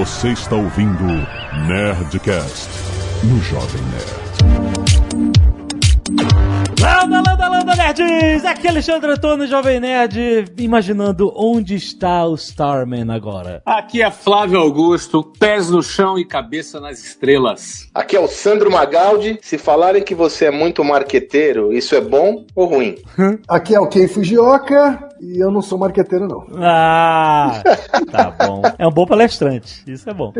Você está ouvindo Nerdcast no Jovem Nerd. Landa, landa, landa, nerds! Aqui é Alexandre Antônio, Jovem Nerd, imaginando onde está o Starman agora. Aqui é Flávio Augusto, pés no chão e cabeça nas estrelas. Aqui é o Sandro Magaldi. Se falarem que você é muito marqueteiro, isso é bom ou ruim? Aqui é o Ken Fujioka e eu não sou marqueteiro, não. Ah, tá bom. É um bom palestrante, isso é bom.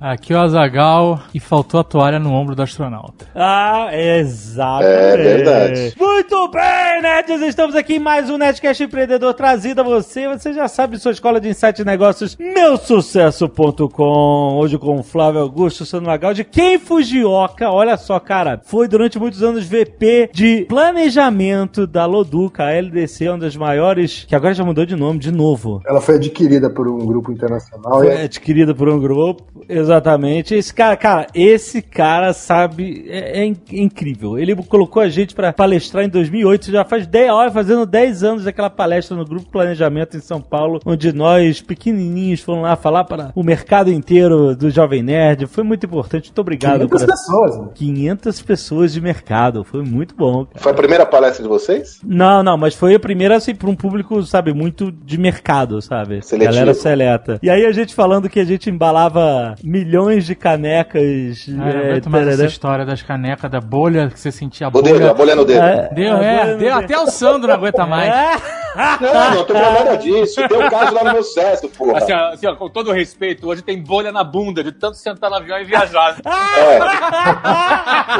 Aqui é o Azagal e faltou a toalha no ombro do astronauta. Ah, exatamente. É verdade. Muito bem, nerds! Estamos aqui em mais um Nerdcast Empreendedor trazido a você. Você já sabe sua escola de insight e negócios, meusucesso.com. Hoje com o Flávio Augusto, Sandro Magaldi. Quem Fujioka, olha só, cara, foi durante muitos anos VP de planejamento da Loduca, a LDC, uma das maiores, que agora já mudou de nome de novo. Ela foi adquirida por um grupo internacional. Foi e adquirida por um grupo, exatamente. Esse cara, cara, esse cara sabe, é, é in- incrível. Ele colocou a gente pra palestrar em 2008, já faz 10 horas, fazendo 10 anos daquela palestra no Grupo Planejamento em São Paulo, onde nós, pequenininhos, fomos lá falar para o mercado inteiro do Jovem Nerd. Foi muito importante, muito obrigado. 500 cara. pessoas, né? 500 pessoas de mercado, foi muito bom. cara. Foi a primeira palestra de vocês? Não, não, mas foi a primeira, assim, pra um público, sabe, muito de mercado, sabe? Seletivo. Galera seleta. E aí a gente falando que a gente embalava milhões de canecas. Ah, eu é, mais essa história das canecas, da bolha, que você sentia a bolha. a bolha no dedo. É, Deu, é, deu. Até o Sandro não aguenta mais. É. Não, não tô falando nada disso. Tem um caso lá no meu cesto, porra. Assim, ó, assim, ó, com todo respeito, hoje tem bolha na bunda de tanto sentar no avião e viajar. É.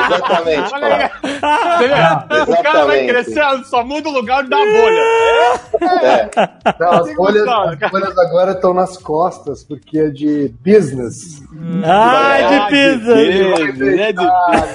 Exatamente, vê? O cara vai Exatamente. crescendo, só muda o lugar onde dá a bolha. É. Não, as, bolhas, gostado, as bolhas agora estão nas costas, porque é de business. Ah, de pizza! Deus, é de- Ah,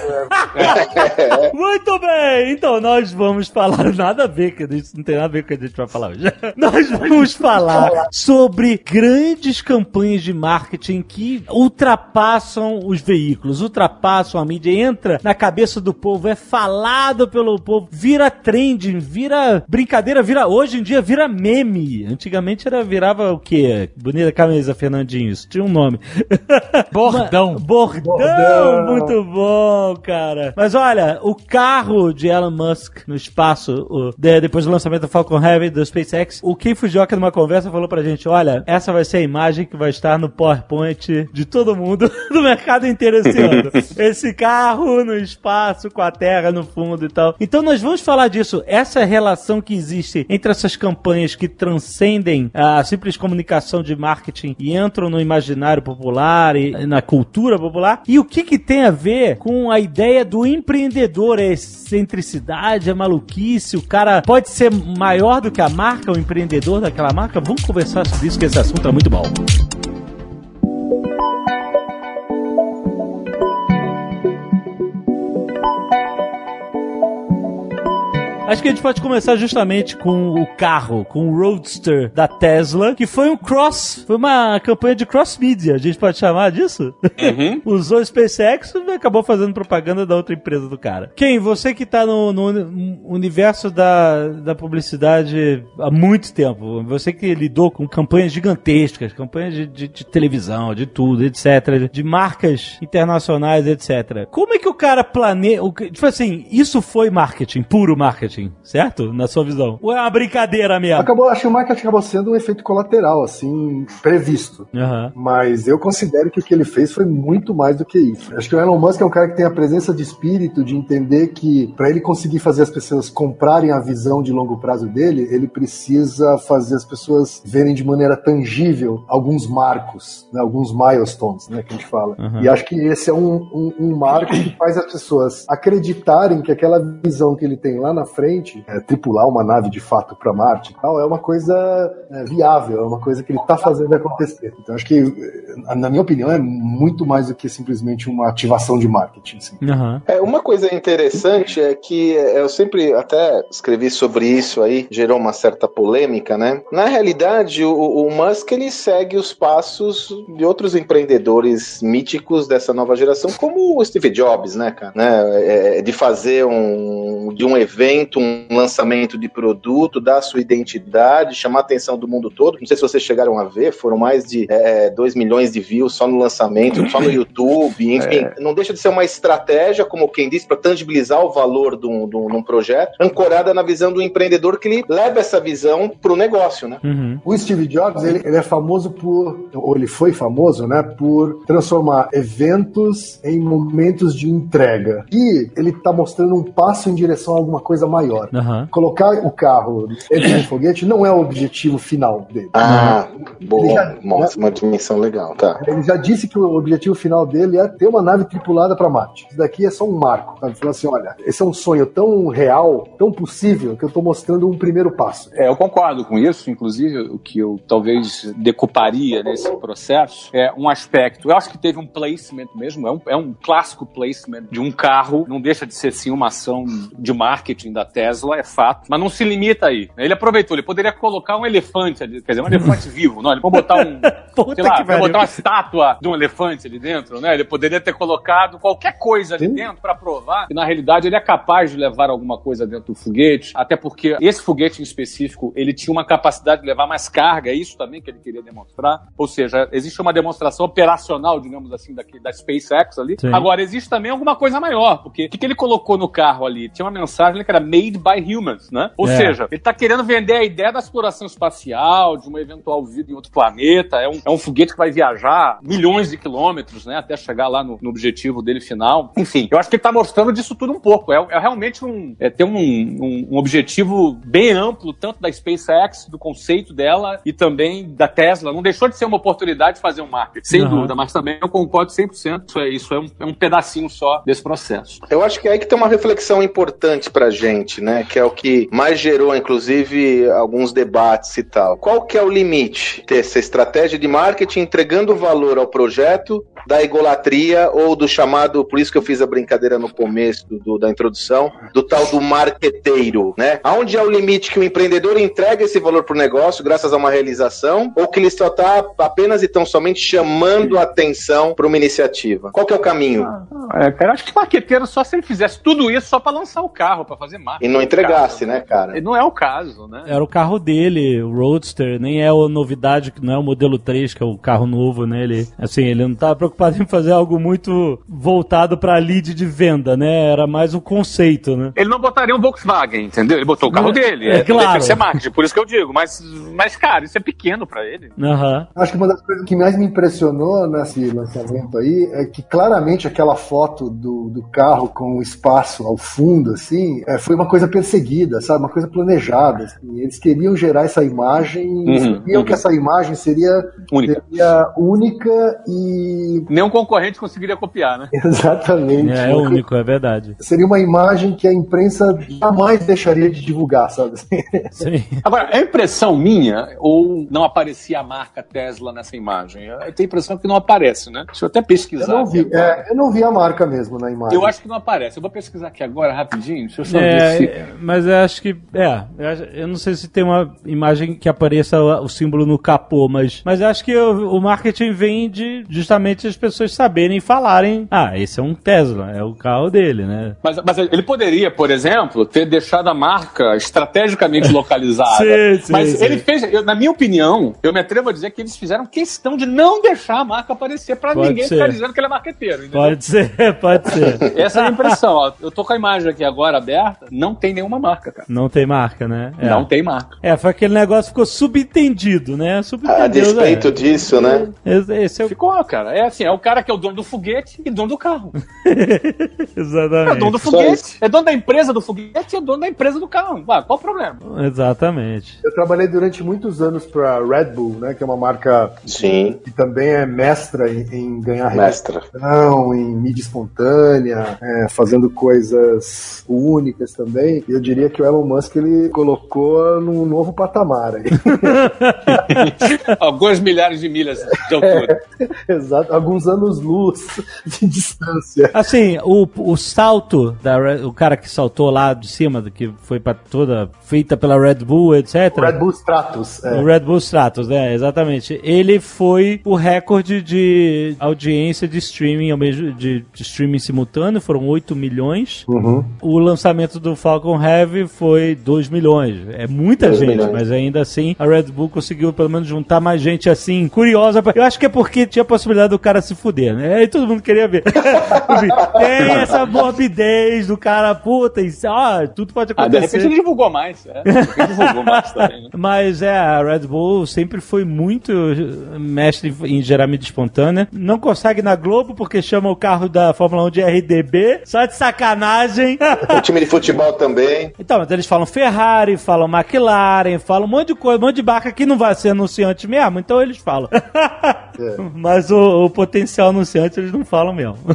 é. Muito bem, então nós vamos falar nada a ver, que isso não tem nada a ver com a gente vai falar hoje. Nós vamos falar sobre grandes campanhas de marketing que ultrapassam os veículos, ultrapassam a mídia, entra na cabeça do povo, é falado pelo povo, vira trending, vira brincadeira, vira hoje em dia vira meme. Antigamente era virava o quê? Bonita camisa, Fernandinho, isso tinha um nome. Bordão. Bordão, Bordão. muito bom, cara. Mas olha, o carro de Elon Musk no espaço, o- de- depois do lançamento do Falcon Heavy do SpaceX, o Kim Fujioka numa conversa falou pra gente, olha, essa vai ser a imagem que vai estar no PowerPoint de todo mundo, do mercado inteiro esse ano. Esse carro no espaço, com a Terra no fundo e tal. Então nós vamos falar disso, essa relação que existe entre essas campanhas que transcendem a simples comunicação de marketing e entram no imaginário popular e na cultura popular, e o que que tem a ver com a ideia do empreendedor, a excentricidade, a maluquice, o cara pode ser maior que a marca, o empreendedor daquela marca? Vamos conversar sobre isso, que esse assunto é muito bom. Acho que a gente pode começar justamente com o carro, com o Roadster da Tesla, que foi um cross, foi uma campanha de cross media, a gente pode chamar disso? Uhum. Usou o SpaceX e acabou fazendo propaganda da outra empresa do cara. Quem, você que tá no, no uni- universo da, da publicidade há muito tempo, você que lidou com campanhas gigantescas, campanhas de, de- de televisão, de tudo, etc., de marcas internacionais, etc. Como é que o cara planeja, tipo assim, isso foi marketing, puro marketing, certo? Na sua visão? Ou é uma brincadeira mesmo? Acabou, acho que o marketing acabou sendo um efeito colateral, assim, previsto. Aham. Mas eu considero que o que ele fez foi muito mais do que isso. Acho que o Elon Musk é um cara que tem a presença de espírito de entender que para ele conseguir fazer as pessoas comprarem a visão de longo prazo dele, ele precisa fazer as pessoas verem de maneira tangível alguns marcos, né, alguns milestones, né, que a gente fala. Uhum. E acho que esse é um, um, um marco que faz as pessoas acreditarem que aquela visão que ele tem lá na frente, é, tripular uma nave de fato para Marte e tal, é uma coisa é, viável, é uma coisa que ele está fazendo acontecer. Então acho que, eh, na minha opinião, é muito mais do que simplesmente uma ativação de marketing. assim. Aham. É, uma coisa interessante é que eu sempre até escrevi sobre isso aí, gerou uma certa polêmica, né? Na realidade, o, o Musk ele segue os passos de outros empreendedores míticos dessa nova geração, como o Steve Jobs, né, cara? Né? É, de fazer um de um evento muito um lançamento de produto, dar sua identidade, chamar a atenção do mundo todo. Não sei se vocês chegaram a ver, foram mais de 2 milhões de views só no lançamento, só no YouTube, enfim. Não deixa de ser uma estratégia, como quem disse, para tangibilizar o valor de um, de um- projeto, ancorada na visão do empreendedor que ele leva essa visão para o negócio, né? Uhum. O Steve Jobs, ele, ele é famoso por, ou ele foi famoso, né, por transformar eventos em momentos de entrega. E ele tá mostrando um passo em direção a alguma coisa maior. Aham. Colocar o carro dentro de um foguete não é o objetivo final dele. Ah, Ele boa. já- Nossa, uma dimensão legal, tá. Ele já disse que o objetivo final dele é ter uma nave tripulada para Marte. Isso daqui é só um marco. Sabe? Ele falou assim: olha, esse é um sonho tão real, tão possível, que eu tô mostrando um primeiro passo. É, eu concordo com isso. Inclusive, o que eu talvez decuparia nesse processo é um aspecto. Eu acho que teve um placement mesmo, é um, é um clássico placement de um carro. Não deixa de ser sim uma ação de marketing da Tesla, é fato. Mas não se limita aí. Ele aproveitou, ele poderia colocar um elefante ali, quer dizer, um elefante vivo. Não, ele pode botar um. Sei lá, pariu. botar uma estátua de um elefante ali dentro, né? Ele poderia ter colocado qualquer coisa ali Sim. dentro para provar que na realidade ele é capaz de levar alguma coisa dentro do foguete, até porque esse foguete em específico, ele tinha uma capacidade de levar mais carga, é isso também que ele queria demonstrar. Ou seja, existe uma demonstração operacional, digamos assim, daqui, da SpaceX ali. Sim. Agora, existe também alguma coisa maior, porque o que, que ele colocou no carro ali? Tinha uma mensagem que era made by humans, né? Ou É. seja, ele tá querendo vender a ideia da exploração espacial, de uma eventual vida em outro planeta. É um, é um foguete que vai viajar milhões de quilômetros, né? Até chegar lá no, no objetivo dele final. Enfim, eu acho que ele tá mostrando disso tudo um pouco. É, é realmente um. É ter um, um, um objetivo bem amplo, tanto da SpaceX, do conceito dela e também da Tesla. Não deixou de ser uma oportunidade de fazer um marketing, sem Aham. dúvida, mas também eu concordo 100%. Isso é, isso é, um, é um pedacinho só desse processo. Eu acho que é aí que tem uma reflexão importante pra gente, né? Que é o que mais gerou, inclusive, alguns debates e tal. Qual que é o limite dessa estratégia de marketing entregando valor ao projeto da egolatria ou do chamado, por isso que eu fiz a brincadeira no começo do- da introdução, do tal do marqueteiro, né? Aonde é o limite que o empreendedor entrega esse valor pro negócio graças a uma realização ou que ele só tá apenas e tão somente chamando a atenção para uma iniciativa? Qual que é o caminho? É, cara, acho que o marqueteiro só se ele fizesse tudo isso só pra lançar o carro, pra fazer marketing. E não entregasse, né, cara? Não é o caso, né? Era o carro dele, o Roadster, nem é a novidade, não é o modelo 3, que é o carro novo, né? Ele, assim, ele não tava preocupado em fazer algo muito voltado pra lead de venda, né? Era mais um conceito, né? Ele não botaria um Volkswagen, entendeu? Ele botou o carro Não, dele. é claro. Deve ser marketing, por isso que eu digo. Mas, mas cara, isso é pequeno pra ele. Aham. Acho que uma das coisas que mais me impressionou nesse lançamento aí é que claramente aquela foto do, do carro com o espaço ao fundo, assim, é, foi uma coisa perseguida, sabe? Uma coisa planejada. assim. Eles queriam gerar essa imagem, Uhum, sabiam uhum. que essa imagem seria Única. seria única e. Nenhum concorrente conseguiria copiar, né? Exatamente. É, é único, é verdade. Seria uma imagem que a imprensa jamais deixaria de divulgar, sabe? Sim. Agora, é impressão minha ou não aparecia a marca Tesla nessa imagem? Eu tenho a impressão que não aparece, né? Deixa eu até Eu pesquisar. não aqui vi, é, eu não vi a marca mesmo na imagem. Eu acho que não aparece. Eu vou pesquisar aqui agora rapidinho. Deixa eu só ver É, se. é, mas eu acho que. É, eu, eu não sei se tem uma imagem que apareça o, símbolo no capô, mas, mas eu acho que o, o marketing vem de justamente as pessoas saberem e falarem: ah, esse é um Tesla, é o carro dele, né? Mas, mas ele poderia, por exemplo, ter deixado a marca estrategicamente localizada. Sim, sim, mas sim. ele fez, eu- na minha opinião, eu me atrevo a dizer que eles fizeram questão de não deixar a marca aparecer pra Pode ninguém ser. ficar dizendo que ele é marqueteiro. entendeu? Pode ser, pode ser. Essa é a impressão. ó. Eu tô com a imagem aqui agora aberta, não tem nenhuma marca, cara. Não tem marca, né? É. Não tem marca. É, foi aquele negócio que ficou subentendido, né? Subentendido. A despeito é. disso, né? Esse, esse é o. Ficou, cara. É assim, é o cara que é o dono do foguete e dono do carro. Exatamente. É dono do foguete, é dono da empresa do foguete e é dono da empresa do carro. Ué, qual o problema? Exatamente. Eu trabalhei durante muitos anos para Red Bull, né, que é uma marca Sim, que também é mestra em, em ganhar mestra. em mídia espontânea, é, fazendo coisas únicas também. E eu diria que o Elon Musk ele colocou num novo patamar aí. Algumas milhares de milhas de altura. Exato, alguns anos luz de distância. Assim, o, o salto, da, Red- o cara que saltou lá de cima, que foi pra toda, feita pela Red Bull, etc. O Red Bull Stratos. é. O Red Bull Stratos, né? Exatamente. Ele foi o recorde de audiência de streaming ao mesmo, de de streaming simultâneo, foram 8 milhões. Uhum. O lançamento do Falcon Heavy foi 2 milhões. É muita 2 gente, milhões. mas ainda assim a Red Bull conseguiu pelo menos juntar mais gente assim, curiosa. Eu acho que é porque tinha a possibilidade do cara se fuder, né? Aí todo mundo queria ver. Tem essa morbidez do cara, puta, isso, ó, tudo pode Ah, de acontecer. repente ele divulgou mais. É, de divulgou mais também. Né? Mas é, a Red Bull sempre foi muito mestre em gerar mídia espontânea. Não consegue na Globo porque chama o carro da Fórmula 1 de RDB, só de sacanagem. O time de futebol também. então, mas eles falam Ferrari, falam McLaren, falam um monte de coisa, um monte de barca que não vai ser anunciante mesmo, então eles falam. Mas o, o potencial anunciante eles não falam mesmo.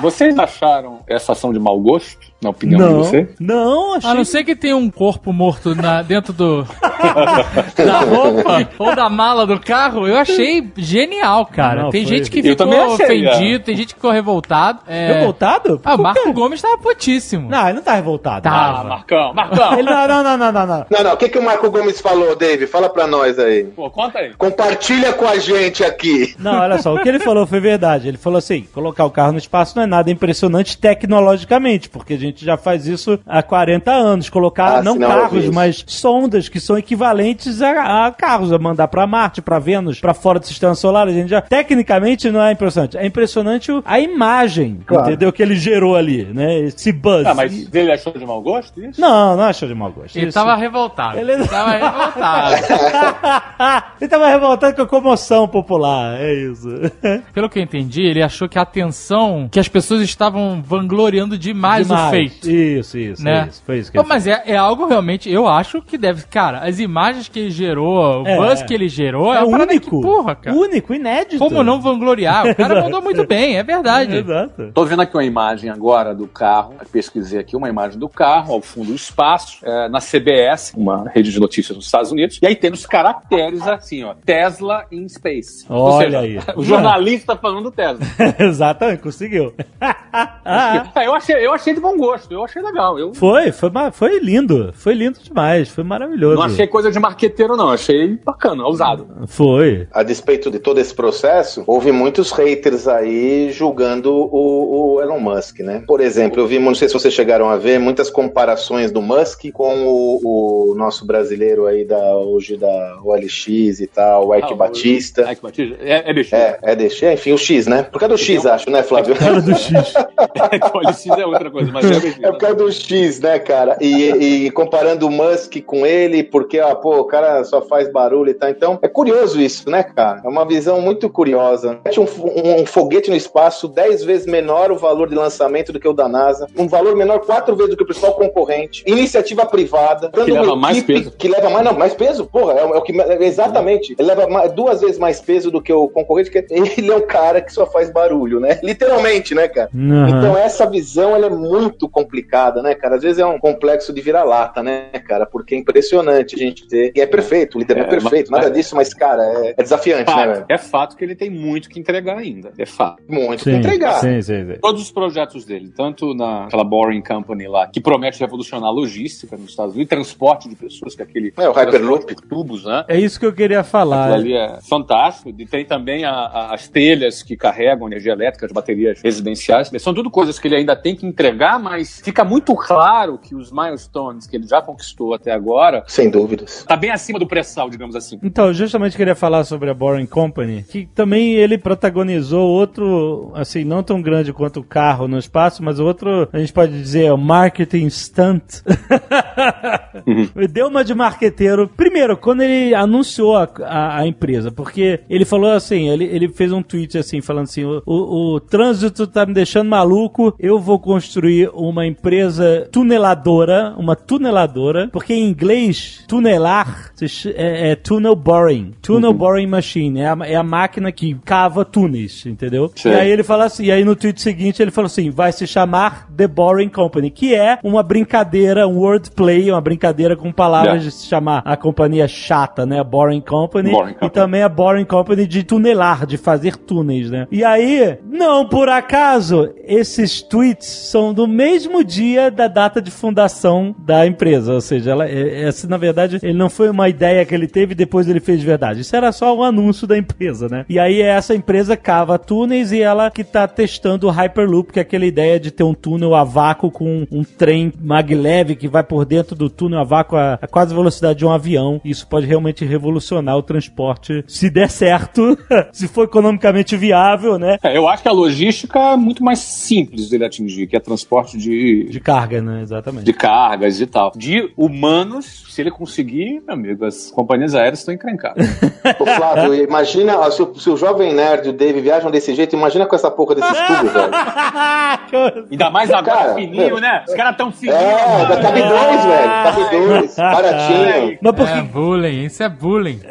Vocês acharam essa ação de mau gosto, na opinião de não, vocês? não, achei A não ser que tenha um corpo morto na, dentro do. da roupa ou da mala do carro, eu achei genial, cara. Não, tem foi- gente que ficou também achei, ofendido, tem gente que ficou revoltado. É... revoltado? Ah, o Marco quê? Gomes tava putíssimo. Não, ele não tá revoltado. Tá. Ah, Marcão, Marcão. Ele, não, não, não, não, não, não. Não, não, o que, que o Marco Gomes falou, Dave? Fala pra nós aí. Pô, conta aí. Compartilha com a gente aqui. Não, olha só, o que ele falou foi verdade. Ele falou assim: colocar o carro no espaço não é nada impressionante tecnologicamente, porque a gente já faz isso há 40 anos. Colocar Ah, não carros, mas sondas que são equivalentes a, a carros, a mandar pra Marte, pra Vênus, pra fora do sistema solar. A gente já tecnicamente não é impressionante. É impressionante a imagem, Claro. entendeu? Que ele gerou ali, né? Esse buzz. Ah, mas ele achou de mau gosto isso? Não, não achou de mau gosto. Ele Isso- tava revoltado. Ele- tava revoltado. ele tava revoltado com a comoção popular, é isso. Pelo que eu entendi, ele achou que a atenção que as pessoas estavam vangloriando demais, o feito. Isso, isso, Né? isso. Foi isso que mas é, é algo realmente, eu acho que deve. Cara, as imagens que ele gerou, o É. buzz que ele gerou, é, É único. Que, porra, cara. Único, inédito. Como não vangloriar? O cara mandou muito bem, é verdade. Exato. Tô vendo aqui uma imagem agora do carro. Pesquisei aqui uma imagem do carro, ao fundo do espaço, é, na CBS, uma rede de notícias nos Estados Unidos. E aí tem nos caracteres assim, ó, Tesla in Space. Ou Olha seja, aí. O jornalista falando do Tesla. Exatamente, conseguiu. Ah, É, eu, achei, eu achei de bom gosto, eu achei legal. Eu foi, foi, foi lindo. Foi lindo demais. Foi maravilhoso. não achei coisa de marqueteiro, não. Achei bacana, ousado. Foi. A despeito de todo esse processo, houve muitos haters aí julgando o, o Elon Musk, né? Por exemplo, eu vi, não sei se vocês chegaram a ver, muitas comparações do Musk com o, o nosso brasileiro aí da hoje da OLX e tal, o Ike Ah, o- Batista. Ike Batista? É, é bicho. É, é deixar, enfim, o X, né? Por causa do X, acho, né, Flávio? Cara do X. o LX é outra coisa, mas é. É por causa do X, né, cara? E, e comparando o Musk com ele, porque, ah, pô, o cara só faz barulho e tal. Então, é curioso isso, né, cara? É uma visão muito curiosa. Mete um, fo- um foguete no espaço, 10 vezes menor o valor de lançamento do que o da NASA, um valor menor quatro vezes do que o principal concorrente, iniciativa privada, Que leva mais peso. que leva mais, não, mais peso, porra, é, o- é o que, é exatamente, ele leva mais- duas vezes mais peso do que o concorrente, que ele é um cara que só faz barulho, né? Literalmente, né, cara? Aham. Então essa visão ela é muito complicada, né, cara? Às vezes é um complexo de vira-lata, né, cara? Porque é impressionante a gente ter. E é perfeito, o líder é, É, perfeito, mas- nada disso, mas, cara, é, é desafiante, né, Fato. velho? É fato que ele tem muito que entregar ainda. É fato. Muito que Sim, entregar. sim, sim, sim. Todos os projetos dele, tanto naquela Boring Company lá, que promete revolucionar a logística nos Estados Unidos, transporte de pessoas, que é aquele. É, o Hyperloop. tubos, né? É isso que eu queria Aquilo falar. ali é fantástico. E tem também a- a- as telhas que carregam energia elétrica, as baterias residenciais. São tudo coisas que ele ainda tem que entregar, mas fica muito claro que os milestones que ele já conquistou até agora Sem dúvidas. tá bem acima do pré-sal, digamos assim. Então, eu justamente queria falar sobre a Boring Company, que também ele protagonizou outro, assim, não tão grande quanto o carro no espaço, mas outro, a gente pode dizer, é o marketing stunt. Deu uma de marqueteiro. Primeiro, quando ele anunciou a, a- a empresa, porque ele falou assim, ele, ele fez um tweet assim, falando assim, o, o, o trânsito tá me deixando maluco, eu vou construir uma empresa tuneladora, uma tuneladora, porque em inglês, tunelar é, é tunnel boring. Tunnel boring machine. É a, é a máquina que cava túneis, entendeu? Sim. E aí ele fala assim, e aí no tweet seguinte ele falou assim, vai se chamar The Boring Company, que é uma brincadeira, um wordplay, uma brincadeira com palavras Yeah. de se chamar a companhia chata, né? A Boring Company. Boring E Company. também a Boring Company de tunelar, de fazer túneis, né? E aí, não por acaso, esses tweets são do mesmo dia da data de fundação da empresa. Ou seja, ela, é- essa, na verdade, ele não foi uma ideia que ele teve e depois ele fez de verdade. Isso era só um anúncio da empresa, né? E aí essa empresa cava túneis e ela que tá testando o Hyperloop, que é aquela ideia de ter um túnel a vácuo com um trem maglev que vai por dentro do túnel a vácuo a, a quase velocidade de um avião. Isso pode realmente revolucionar o transporte se der certo, se for economicamente viável, né? É, eu acho que a logística é muito mais simples dele atingir, que é transporte de, De carga, né? Exatamente. de cargas e tal. De humanos, se ele conseguir, meu amigo, as companhias aéreas estão encrencadas. Ô, Flávio, imagina se o, se o jovem nerd e o Dave viajam desse jeito, imagina com essa porra desses tubos, velho. Ainda mais agora Cara, fininho, meu. né? Os caras tão fininhos. É, mano. cabe dois, velho. Cabe dois. Baratinho. Mas por, É que, bullying, isso é bullying.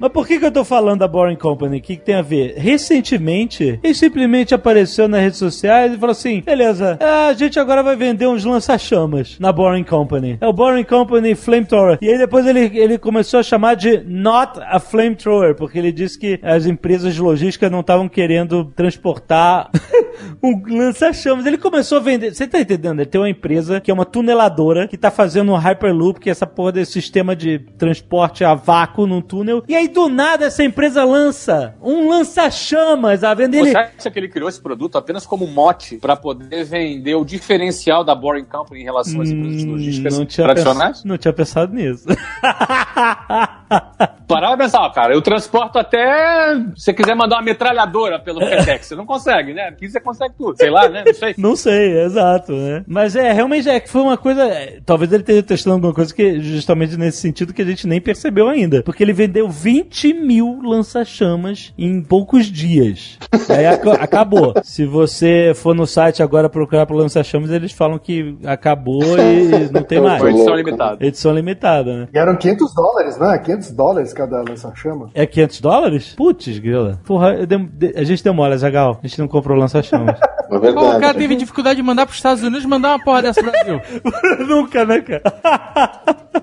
mas por que, que eu tô falando da Boring Company? O que, que tem a ver? Recentemente, ele simplesmente apareceu nas redes sociais e falou assim: beleza, a gente agora vai vender uns lança-chamas na Boring Company. É o Boring Company Flamethrower. E aí depois ele, ele começou a chamar de Not a Flamethrower, porque ele disse que as empresas de logística não estavam querendo transportar um lança-chamas. Ele começou a vender. Você tá entendendo? Ele tem uma empresa que é uma tuneladora que tá fazendo um Hyperloop, que é essa porra desse sistema de transporte a vácuo num túnel. E aí do nada essa empresa lança um lança-chamas à venda. Ele. Você acha que ele criou esse produto apenas como mote para poder vender o diferencial da Boring Company em relação às empresas de Hum, não tinha, tradicionais? pens- não tinha pensado nisso. Parar pra pensar, cara, eu transporto até. Se você quiser mandar uma metralhadora pelo FedEx, você não consegue, né? Aqui você consegue tudo. Sei lá, né? Não sei. Não sei, exato, né? Mas é, realmente é que foi uma coisa. é, Talvez ele esteja testando alguma coisa que, justamente nesse sentido, que a gente nem percebeu ainda. Porque ele vendeu 20 mil lança-chamas em poucos dias. Aí aca- acabou. Se você for no site agora procurar por lança-chamas, eles falam que acabou e não tem mais. Foi edição louco. limitada. Edição limitada, né? E eram 500 dólares, né? 500 dólares cada lança-chama. É 500 dólares? Putz, grila. Porra, eu dem- de- a gente deu mole, Zagal. A gente não comprou lança-chamas. É Pô, o cara verdade. teve dificuldade de mandar pros Estados Unidos mandar uma porra dessa pro Brasil. Nunca, né, cara?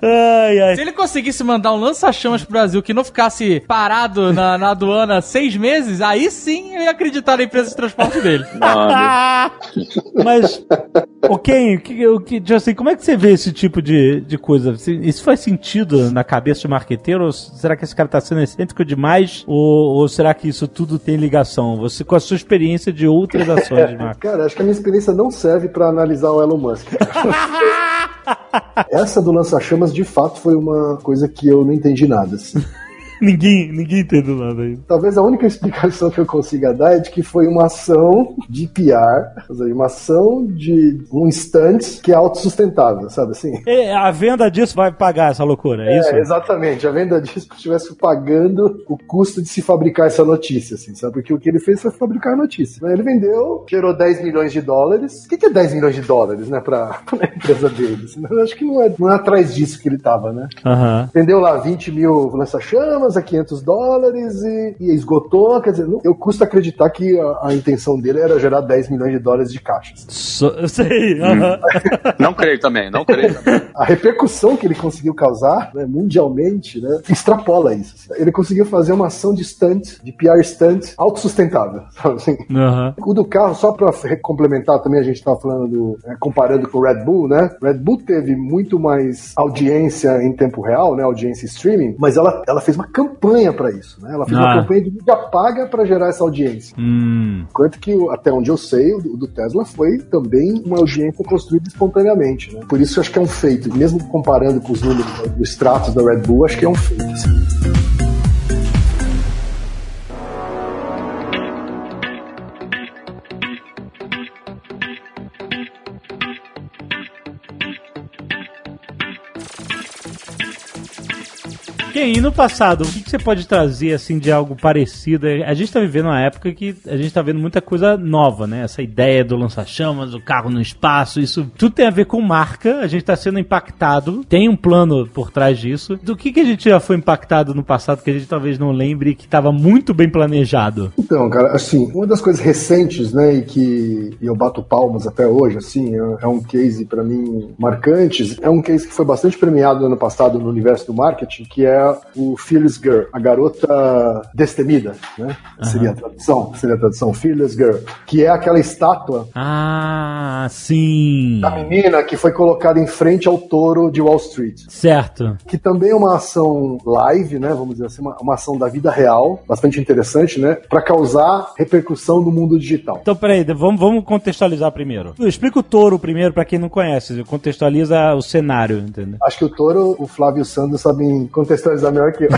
ai, ai. Se ele conseguisse mandar um lança-chamas pro Brasil que não ficasse parado na, na aduana seis meses, aí sim eu ia acreditar na empresa de transporte dele. Mano. Mas, o Ken, o que, o que, tipo assim, como é que você vê esse tipo de, de coisa? Se- Isso faz sentido na cabeça de marqueteiro? Ou será que esse cara tá sendo excêntrico demais? Ou, ou será que isso tudo tem ligação? Você, com a sua experiência de outras ações de marketing. Cara, acho que a minha experiência não serve pra analisar o Elon Musk. Essa do lança-chamas, de fato, foi uma coisa que eu não entendi nada. assim. Ninguém, ninguém entendeu nada ainda. Talvez a única explicação que eu consiga dar é de que foi uma ação de PR, uma ação de um instante que é autossustentável, sabe assim? E a venda disso vai pagar essa loucura, é isso? É, exatamente. A venda disso que estivesse pagando o custo de se fabricar essa notícia, assim, sabe? Porque o que ele fez foi fabricar a notícia. Ele vendeu, gerou 10 milhões de dólares. O que é 10 milhões de dólares, né, pra, pra empresa dele? Assim, Eu acho que não é, não é atrás disso que ele tava, né? Aham. Vendeu lá 20 mil lança-chamas a 500 dólares e, e esgotou. Quer dizer, não- eu custo acreditar que a, a intenção dele era gerar 10 milhões de dólares de caixas. So- eu sei. aham. Não creio também, não creio também. A repercussão que ele conseguiu causar né, mundialmente né, extrapola isso. assim. Ele conseguiu fazer uma ação de stunt, de PR stunt, autossustentável. sabe assim? O do carro, só para complementar também, a gente estava falando do. é, comparando com o Red Bull, né? Red Bull teve muito mais audiência em tempo real, né? Audiência streaming, mas ela, ela fez uma campanha para isso, né? Ela fez Ah. uma campanha de mídia paga para gerar essa audiência. Hum. Enquanto que, até onde eu sei, o do Tesla foi também uma audiência construída espontaneamente, né? Por isso eu acho que é um feito. Mesmo comparando com os números do Stratos da Red Bull, acho que é um feito. assim. E no passado, o que, que você pode trazer assim de algo parecido? A gente tá vivendo uma época que a gente tá vendo muita coisa nova, né? Essa ideia do lança-chamas, o carro no espaço, isso tudo tem a ver com marca. A gente tá sendo impactado, tem um plano por trás disso. Do que, que a gente já foi impactado no passado que a gente talvez não lembre que estava muito bem planejado? Então, cara, assim, uma das coisas recentes, né, e que eu bato palmas até hoje, assim, é, é um case pra mim marcante, é um case que foi bastante premiado no ano passado no universo do marketing, que é o Fearless Girl, a garota destemida, né? Seria a tradução, seria a tradução Fearless Girl, que é aquela estátua Ah, sim. da menina que foi colocada em frente ao touro de Wall Street. Certo. que também é uma ação live, né? Vamos dizer assim, uma, uma ação da vida real, bastante interessante, né? Para causar repercussão no mundo digital. Então, peraí, vamos, vamos contextualizar primeiro. Explica o touro primeiro pra quem não conhece. Contextualiza o cenário, entendeu? Acho que o Toro, o Flávio Sandro sabem contextualizar melhor que eu.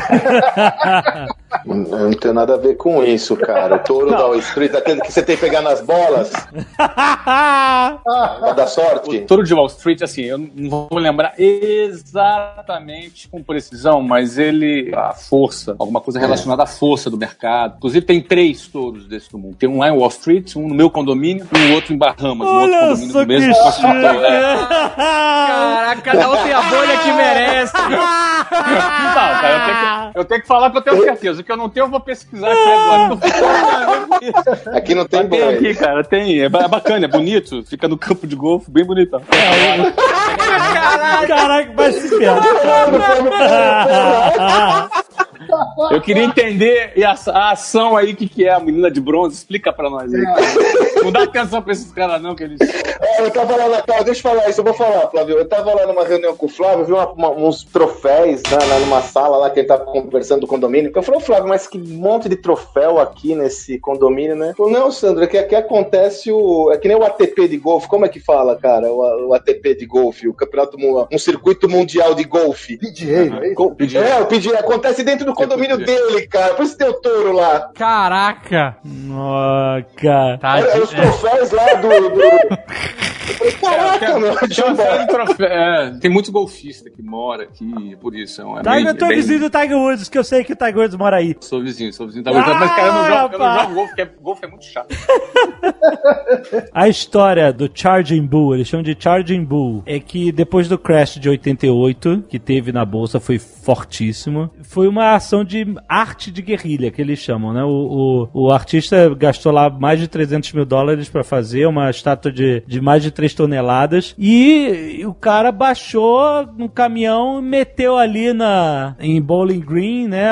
Eu não tenho nada a ver com isso, cara. O touro da Wall Street, aquele que você tem que pegar nas bolas, pra dar O sorte. Touro de Wall Street, assim, eu não vou lembrar exatamente com precisão, mas ele. A força, alguma coisa relacionada à força do mercado. Inclusive, tem três touros desse no mundo. Tem um lá em Wall Street, um no meu condomínio e um outro em Bahamas, um outro Olha condomínio só do mesmo construtor. É. Caraca, cada um tem a bolha que merece. Não, cara, eu tenho, que, eu tenho que falar que eu tenho certeza. O que eu não tenho, eu vou pesquisar aqui agora. Aqui não tem tem aqui, cara, tem. É ba- bacana, é bonito. Fica no campo de golfe, bem bonitão. Caraca, vai se ferrar. Eu queria entender e a, ação aí, o que, que é a menina de bronze. Explica pra nós aí. Não dá atenção pra esses caras, não, que eles. É, eu tava lá na cara, deixa eu falar isso, eu vou falar, Flávio. Eu tava lá numa reunião com o Flávio, vi uma- uma- uns troféus né, lá numa sala lá que ele tava conversando do condomínio. Eu falei, "Ô, Flávio, mas que monte de troféu aqui nesse condomínio, né? Ele falou, não, Sandro, é que aqui acontece o. É que nem o ATP de golfe. Como é que fala, cara? O, o ATP de golfe, o campeonato, um circuito mundial de golfe. PGA, é? Co- É, o PGA acontece dentro do condomínio dele, cara. Por isso tem o touro lá. Caraca. Ó, cara. Tá, Era, os troféus lá do. do... Eu falei, Caraca, meu, deixa Tem. É, tem muitos golfistas que moram aqui, por isso. É é Tá, bem- eu tô bem- vizinho do Tiger Woods, que eu sei que o Tiger Woods mora aí. Sou vizinho, sou vizinho. Tá mas, cara, eu não jogo, eu não jogo golfe, porque golfe é muito chato. A história do Charging Bull, eles chamam de Charging Bull, é que depois do crash de 88, que teve na bolsa, foi fortíssimo, foi uma ação de arte de guerrilha, que eles chamam, né? O, o, o artista gastou lá mais de 300 mil dólares pra fazer uma estátua de, de mais de 3 toneladas e, o cara baixou no caminhão e meteu ali na, em Bowling Green, né?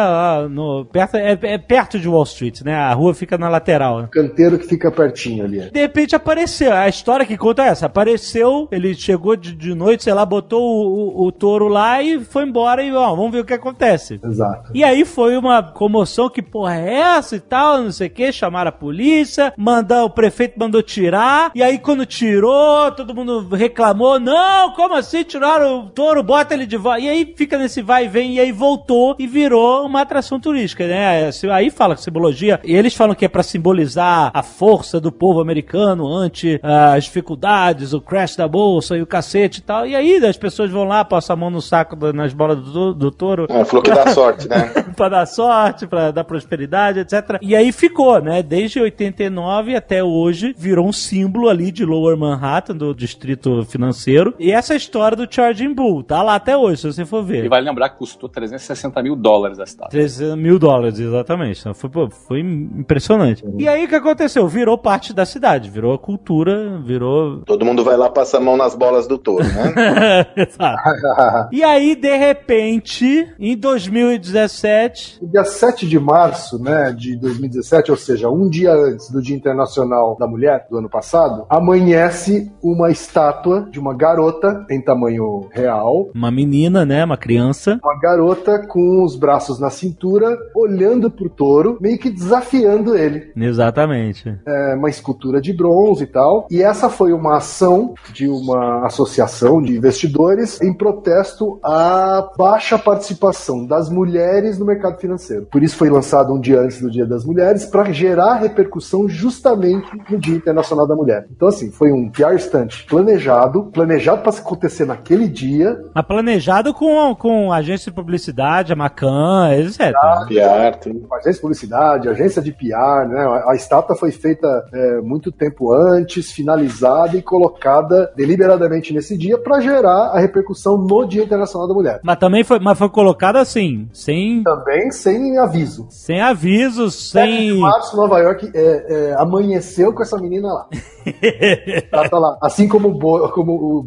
no, perto, é, é perto de Wall Street, né? A rua fica na lateral, né? Canteiro que fica pertinho ali. De repente apareceu. A história que conta é essa. Apareceu, ele chegou de, de noite, sei lá, botou o, o, o touro lá e foi embora e, ó, vamos ver o que acontece. Exato. E aí foi uma comoção, que porra é essa e tal, não sei o que, chamaram a polícia, mandar, o prefeito mandou tirar, e aí quando tirou, todo mundo reclamou, não, como assim tiraram o touro, bota ele de volta, e aí fica nesse vai e vem, e aí voltou e virou uma atração turística, né, aí fala que simbologia, e eles falam que é pra simbolizar a força do povo americano ante ah, as dificuldades, o crash da bolsa e o cacete e tal, e aí as pessoas vão lá, passam a mão no saco, da- nas bolas do, do touro, É, falou que dá sorte, né? pra dar sorte, pra dar prosperidade, etc. E aí ficou, né? Desde 89 até hoje, virou um símbolo ali de Lower Manhattan, do distrito financeiro. E essa é a história do Charging Bull, tá lá até hoje, se você for E ver. vale lembrar que custou 360 mil dólares a estátua. 300 mil dólares, exatamente. Então, foi, pô, foi impressionante. E aí o que aconteceu? Virou parte da cidade, virou a cultura, virou. Todo mundo vai lá passar a mão nas bolas do touro, né? Exato. E aí, de repente, em 2017, No dia 7 de março né, de 2017, ou seja, um dia antes do Dia Internacional da Mulher, do ano passado, amanhece uma estátua de uma garota em tamanho real, uma menina, né? Uma criança. uma garota com os braços na cintura, olhando pro touro, meio que desafiando ele. Exatamente. É uma escultura de bronze e tal. E essa foi uma ação de uma associação de investidores em protesto à baixa participação das mulheres no mercado financeiro. Por isso foi lançado um dia antes do Dia das Mulheres para gerar repercussão justamente no Dia Internacional da Mulher. Então assim, foi um PR stunt planejado, planejado para acontecer naquele dia, Mas planejado com, com agência de publicidade, a Macan, etc. Piar, tudo. agência de publicidade, agência de PR, né? A a estátua foi feita é, muito tempo antes, finalizada e colocada deliberadamente nesse dia para gerar a repercussão no Dia Internacional da Mulher. Mas também foi, mas foi colocado assim, sem. também sem aviso. Sem aviso, 7 de sem. março, Nova York é, é, amanheceu com essa menina lá. ela tá lá. Assim como, o, como o,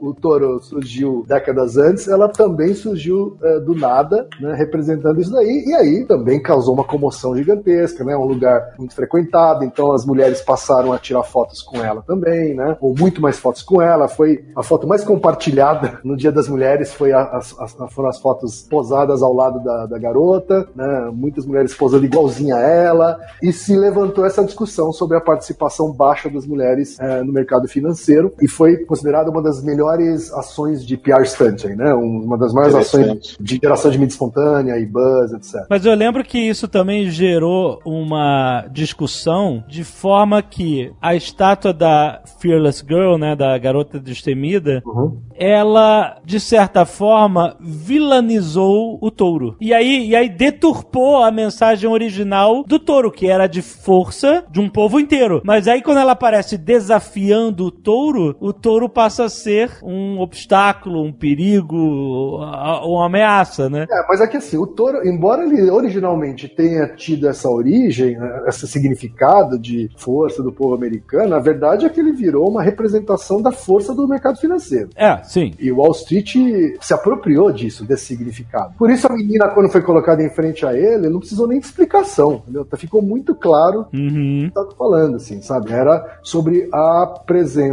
o, o Toro surgiu décadas antes, ela também surgiu é, do nada, né, representando isso daí. E aí também causou uma comoção gigantesca, né? Um lugar muito frequentado, então as mulheres passaram a tirar fotos com ela também, né? Ou muito mais fotos com ela. Foi a foto mais compartilhada no Dia das Mulheres foi a- as- foram as fotos posadas ao lado da, da garota, né? Muitas mulheres posando igualzinha a ela. E se levantou essa discussão sobre a participação baixa das mulheres eh, no mercado financeiro e foi considerada uma das melhores ações de PR stunt, né? Um- Uma das maiores ações de geração de mídia espontânea e buzz, etc. Mas eu lembro que isso também gerou uma discussão de forma que a estátua da Fearless Girl, né, da garota destemida, Uhum. ela, de certa forma, vilanizou o touro. E aí, e aí deturpou a mensagem original do touro, que era de força de um povo inteiro. Mas aí, quando ela aparece desafiando o touro, o touro passa a ser um obstáculo, um perigo, uma ameaça, né? É, mas é que assim, o touro, embora ele originalmente tenha tido essa origem, né, esse significado de força do povo americano, a verdade é que ele virou uma representação da força do mercado financeiro. É, sim. E o Wall Street se apropriou disso, desse significado. Por isso a menina, quando foi colocada em frente a ele, não precisou nem de explicação, entendeu? Ficou muito claro Uhum. estava falando, assim, sabe? Era sobre a presença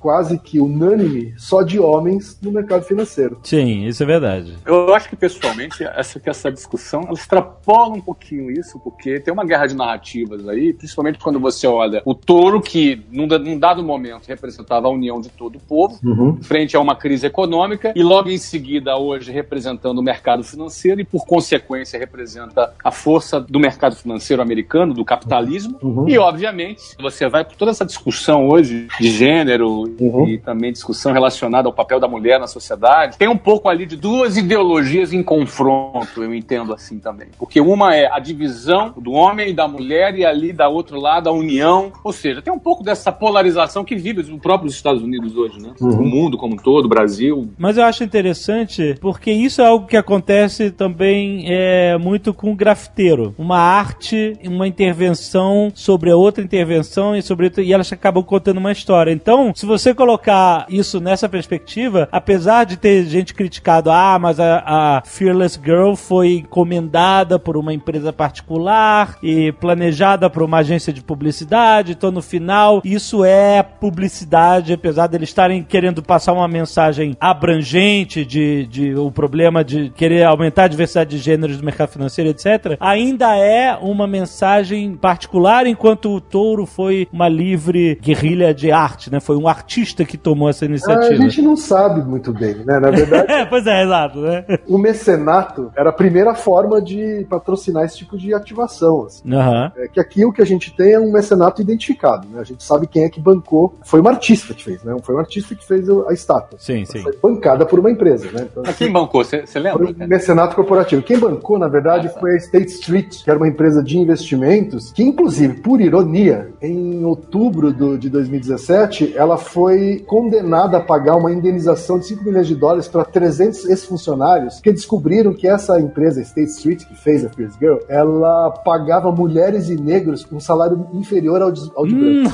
quase que unânime só de homens no mercado financeiro. Sim, isso é verdade. Eu acho que, pessoalmente, essa, que essa discussão ela extrapola um pouquinho isso, porque tem uma guerra de narrativas aí, principalmente quando você olha o touro, que num, num dado momento representava a união de todo o povo, frente a uma crise econômica, e logo em seguida, hoje, representando o mercado financeiro, e por consequência, representa a força do mercado financeiro americano, do capitalismo. Uhum. E, obviamente, você vai por toda essa discussão hoje de gênero Uhum. e também discussão relacionada ao papel da mulher na sociedade, tem um pouco ali de duas ideologias em confronto, eu entendo assim também. Porque uma é a divisão do homem e da mulher, e ali da outro lado a união. Ou seja, tem um pouco dessa polarização que vive no próprio Estados Unidos hoje, né? Uhum. O mundo como um todo, o Brasil. Mas eu acho interessante porque isso é algo que acontece também é, muito com o grafiteiro. Uma arte, uma intervenção sobre a outra intervenção e sobre e elas acabam contando uma história. Então, se você colocar isso nessa perspectiva, apesar de ter gente criticado, ah, mas a, a Fearless Girl foi encomendada por uma empresa particular e planejada por uma agência de publicidade, então no final isso é publicidade, apesar deles estarem querendo passar uma mensagem abrangente de, de o problema de querer aumentar a diversidade de gêneros do mercado financeiro, etc. Ainda é uma mensagem particular, enquanto o touro foi uma livre guerrilha de arte, né? Foi um artista que tomou essa Ah, a iniciativa. gente não sabe muito bem, né? Na verdade, É, pois é, exato, né? o mecenato era a primeira forma de patrocinar esse tipo de ativação. assim. Aham. É que aqui o que a gente tem é um mecenato identificado, né? A gente sabe quem é que bancou. Foi uma artista que fez, né? Foi um artista que fez a estátua. Sim, sim. Foi bancada por uma empresa, né? Então, Mas quem bancou? Você Foi lembra? um mecenato corporativo. Quem bancou, na verdade, Ah, tá. foi a State Street, que era uma empresa de investimentos, que, inclusive, por ironia, em outubro do- de 2017, ela foi condenada a pagar uma indenização de 5 milhões de dólares para 300 ex-funcionários que descobriram que essa empresa, State Street, que fez a Fierce Girl, ela pagava mulheres e negros com um salário inferior ao de, ao de branco.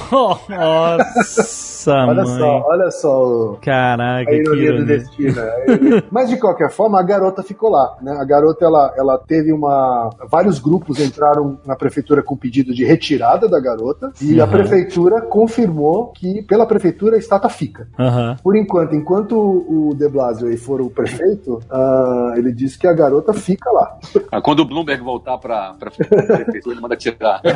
Nossa, Olha mãe. só, olha só o- Caraca, a que ironia do destino. a ironia. Mas de qualquer forma, a garota ficou lá. Né? A garota ela, ela teve uma. Vários grupos entraram na prefeitura com pedido de retirada da garota e a Uhum. prefeitura confirmou que, pela prefeitura, a estátua fica. Aham. Por enquanto, enquanto o De Blasio aí for o prefeito, ah, ele disse que a garota fica lá. Ah, Quando o Bloomberg voltar para prefeitura, ele manda tirar.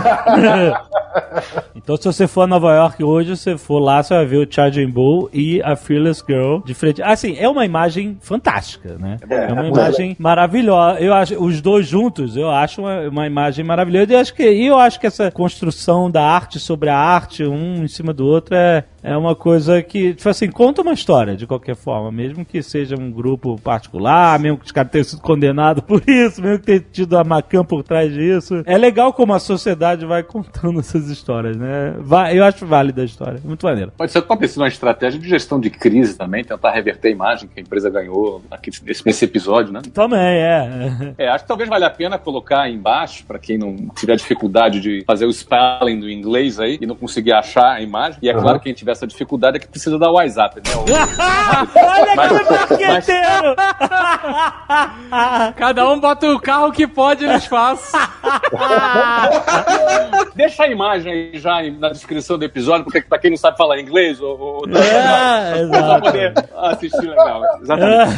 Então, se você for a Nova York hoje, você for lá, você vai ver o Charging Bull e a Fearless Girl de frente. Assim, é uma imagem fantástica, né? É, uma é imagem maravilhosa. Eu acho, os dois juntos, eu acho uma, uma imagem maravilhosa. E eu acho que, e eu acho que essa construção da arte sobre a arte, um em cima do outro, é, é uma coisa que, tipo assim, conta uma história de qualquer forma, mesmo que seja um grupo particular, mesmo que os caras tenham sido condenados por isso, mesmo que tenha tido a Macan por trás disso. É legal como a sociedade vai contando essas histórias, né? Vai, eu acho válida a história. Muito maneiro. Pode ser talvez uma estratégia de gestão de crise também, tentar reverter a imagem que a empresa ganhou aqui nesse, nesse episódio, né? Também, é. É, acho que talvez valha a pena colocar aí embaixo, pra quem não tiver dificuldade de fazer o spelling do inglês aí e não conseguir achar a imagem. E é claro que quem tiver essa dificuldade é que precisa dar o WhatsApp, né? Olha Mas- que marqueteiro! Cada um bota o carro que pode no espaço. Deixa a imagem aí já na descrição do episódio, porque pra quem não sabe falar inglês, ou, ou, ou É, pra exato. poder assistir legal. Exatamente.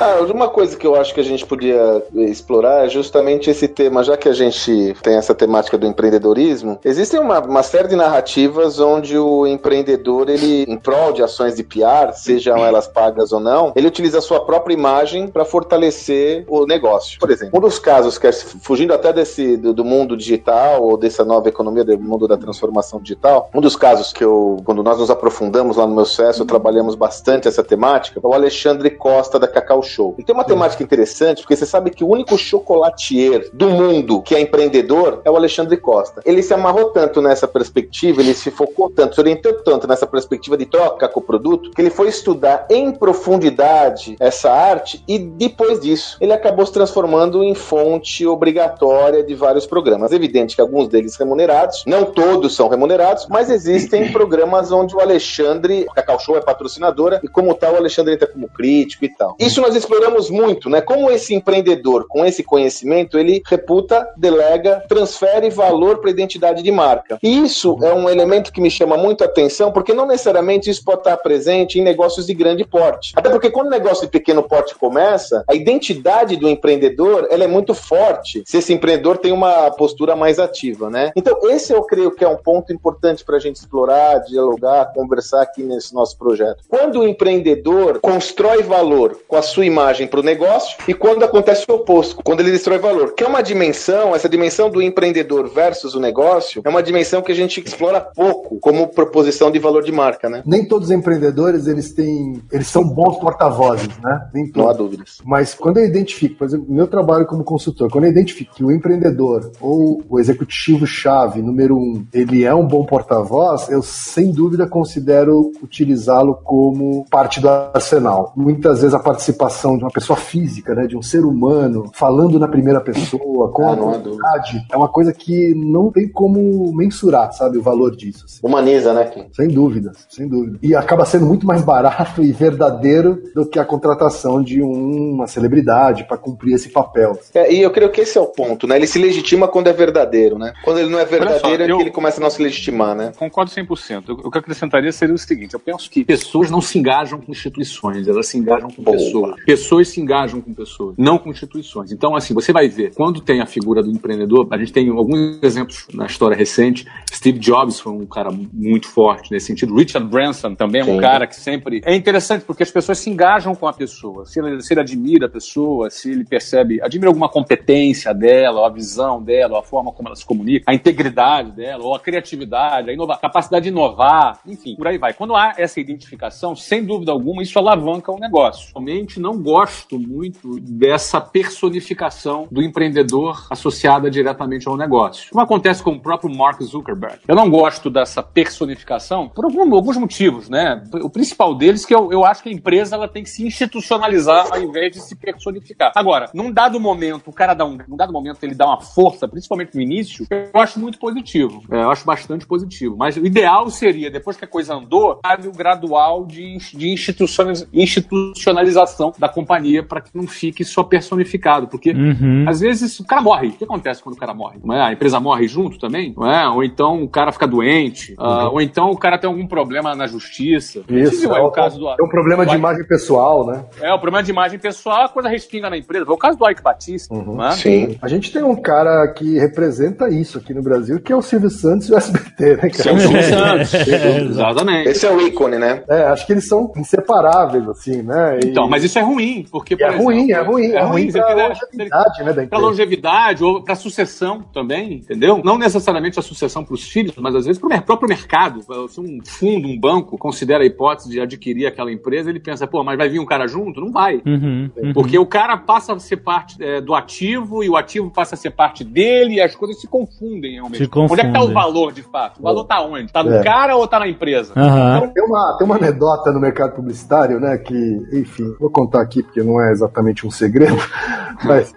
Ah, uma coisa que eu acho que a gente podia explorar é justamente esse tema, já que a gente tem essa temática do empreendedorismo, existem uma, uma série de narrativas onde o empreendedor, ele, em prol de ações de PR, sejam elas pagas ou não, ele utiliza a sua própria imagem para fortalecer o negócio. Por exemplo, um dos casos que é fugindo até desse do, do mundo digital ou dessa nova economia do mundo da transformação digital, um dos casos que eu, quando nós nos aprofundamos lá no meu sucesso, trabalhamos bastante essa temática, é o Alexandre Costa da Cacau Show. E tem uma temática interessante, porque você sabe que o único chocolatier do mundo que é empreendedor é o Alexandre Costa. Ele se amarrou tanto nessa perspectiva, ele se focou tanto, se orientou tanto nessa perspectiva de troca com o produto, que ele foi estudar em profundidade essa arte e depois disso ele acabou se transformando em fonte obrigatória de vários programas. É evidente que alguns deles remunerados, não todos são remunerados, mas existem programas onde o Alexandre, a Cacau Show é patrocinadora e como tal o Alexandre entra como crítico e tal. Isso nós exploramos muito, né? Como esse empreendedor com esse conhecimento, ele reputa, delega, transfere valor para a identidade de marca. E isso é um elemento que me chama muito a atenção, porque não necessariamente isso pode estar presente em negócios de grande porte. Até porque quando o negócio de pequeno porte começa, a identidade do empreendedor, ela é muito forte se esse empreendedor tem uma postura mais ativa, né? Então, esse eu creio que é um ponto importante para a gente explorar, dialogar, conversar aqui nesse nosso projeto. Quando o empreendedor constrói valor com a sua imagem para o negócio e quando acontece o oposto, quando ele destrói valor, que é uma dimensão, essa dimensão do empreendedor versus o negócio, é uma dimensão que a gente explora pouco como proposição de valor de marca, né? Nem todos os empreendedores eles têm, eles são bons porta-vozes, né? Nem Não há todos. dúvidas. Mas quando eu identifico, por exemplo, meu trabalho como consultor, quando eu identifico que o empreendedor ou o executivo-chave número um, ele é um bom porta-voz, eu sem dúvida considero utilizá-lo como parte do arsenal. Muitas vezes a participação de uma pessoa física, né, de um ser humano, falando na primeira pessoa, com Ah, a vontade, é uma coisa que não tem como mensurar, sabe, o valor disso. assim. Humaniza, né, Kim? Sem dúvidas, sem dúvida. E acaba sendo muito mais barato e verdadeiro do que a contratação de um- uma celebridade para cumprir esse papel. É, e eu creio que esse é o ponto, né? Ele se legitima quando é verdadeiro, né? Quando ele não é verdadeiro é eu- que ele começa a não se legitimar, né? Concordo 100%. O o que eu acrescentaria seria o seguinte: eu penso que pessoas não se engajam com instituições, elas se engajam com Boa. pessoas. Pessoas se engajam com pessoas, não com instituições. Então, assim, você vai ver, quando tem a figura do empreendedor, a gente tem alguns exemplos na história recente. Steve Jobs foi um cara muito forte nesse sentido. Richard Branson também é um Sim. cara que sempre. É interessante porque as pessoas se engajam com a pessoa. Se ele, se ele admira a pessoa, se ele percebe, admira alguma competência dela, ou a visão dela, ou a forma como ela se comunica, a integridade dela, ou a criatividade, a inova- capacidade de inovar, enfim, por aí vai. Quando há essa identificação, sem dúvida alguma, isso alavanca o negócio. Realmente não gosto muito dessa personificação do empreendedor associada diretamente ao negócio. Como acontece com o próprio Mark Zuckerberg. Eu não gosto dessa personificação por algum- alguns motivos, né? O principal deles é que eu, eu acho que a empresa ela tem que se institucionalizar ao invés de se personificar. Agora, num dado momento, o cara dá um, num dado momento ele dá uma força, principalmente no início, eu acho muito positivo. É, eu acho bastante positivo. Mas o ideal seria, depois que a coisa andou, o gradual de, de institucionaliz- institucionalização da companhia para que não fique só personificado. Porque Uhum. às vezes o cara morre. O que acontece quando o cara morre? Não é? A empresa morre junto também? Não é? Ou então o cara fica doente? Ah, ou então o cara tem algum problema na justiça? Isso, viu é, um, o caso do é um problema de do- imagem pessoal, né? É, o problema de imagem pessoal, a coisa respinga na empresa. Foi o caso do Ike Batista. Uhum. não é? Sim. A gente tem um cara que representa isso aqui no Brasil, que é o Silvio Santos e o SBT, né, cara? Silvio Santos. Exatamente. Esse é o ícone, né? É, acho que eles são inseparáveis, assim, né? E- Então, mas isso é ruim, porque, e por é ruim, exemplo, é ruim, é ruim pra queria- longevidade, né, da Pra longevidade ou pra sucessão também, entendeu? Não necessariamente a sucessão pros filhos, mas às vezes para o próprio mercado. Se um fundo, um banco, considera a hipótese de adquirir aquela empresa, ele pensa, pô, mas vai vir um cara junto? Não vai. Uhum, uhum. Porque o cara passa a ser parte é, do ativo e o ativo passa a ser parte dele e as coisas se confundem realmente. Se confundem. Onde é que tá o valor, de fato? O valor tá onde? Tá no É. cara ou tá na empresa? Aham. Então, Tem uma, tem uma anedota no mercado publicitário, né? Que, enfim, vou contar aqui porque não é exatamente um segredo, mas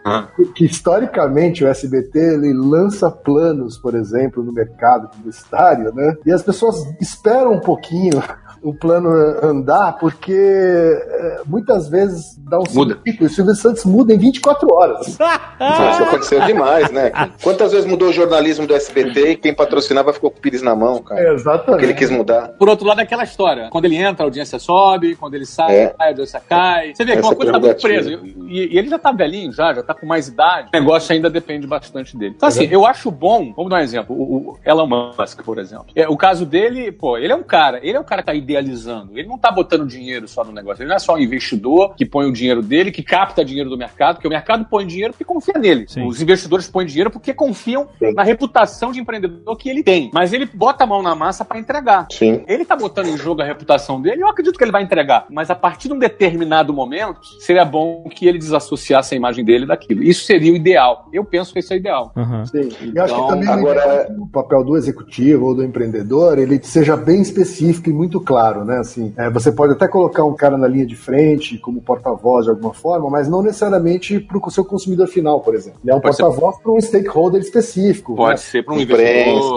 que historicamente o SBT ele lança planos, por exemplo, no mercado publicitário, né? E as pessoas esperam um pouquinho o plano andar, porque é, muitas vezes dá um Muda. ciclo. E o Silvio Santos muda em 24 horas. Isso aconteceu demais, né? Quantas vezes mudou o jornalismo do SBT e quem patrocinava ficou com o Pires na mão, cara? Exatamente. Porque ele quis mudar. Por outro lado, é aquela história. Quando ele entra, a audiência sobe, quando ele sai, É. a audiência cai. Você vê que Essa uma coisa tá muito presa. E, e ele já tá velhinho, já, já tá com mais idade. O negócio ainda depende bastante dele. Então, assim, eu acho bom, vamos dar um exemplo, o, o Elon Musk, por exemplo. É, o caso dele, pô, ele é um cara, ele é um cara que tá idealizando. Ele não tá botando dinheiro só no negócio. Ele não é só um investidor que põe o dinheiro dele, que capta dinheiro do mercado, porque o mercado põe dinheiro porque confia nele. Sim. Os investidores põem dinheiro porque confiam Sim. na reputação de empreendedor que ele tem. Mas ele bota a mão na massa para entregar. Sim. Ele tá botando em jogo a reputação dele, eu acredito que ele vai entregar. Mas a partir de um determinado momento, seria bom que ele desassociasse a imagem dele daquilo. Isso seria o ideal. Eu penso que esse é o ideal. Aham. Sim. E acho que Então, também agora- o papel do executivo ou do empreendedor ele seja bem específico e muito claro, né? Assim, é, você pode até colocar um cara na linha de frente como porta-voz de alguma forma, mas não necessariamente para o seu consumidor final, por exemplo. Ele é um porta-voz para um stakeholder específico. Pode né? ser para um investidor.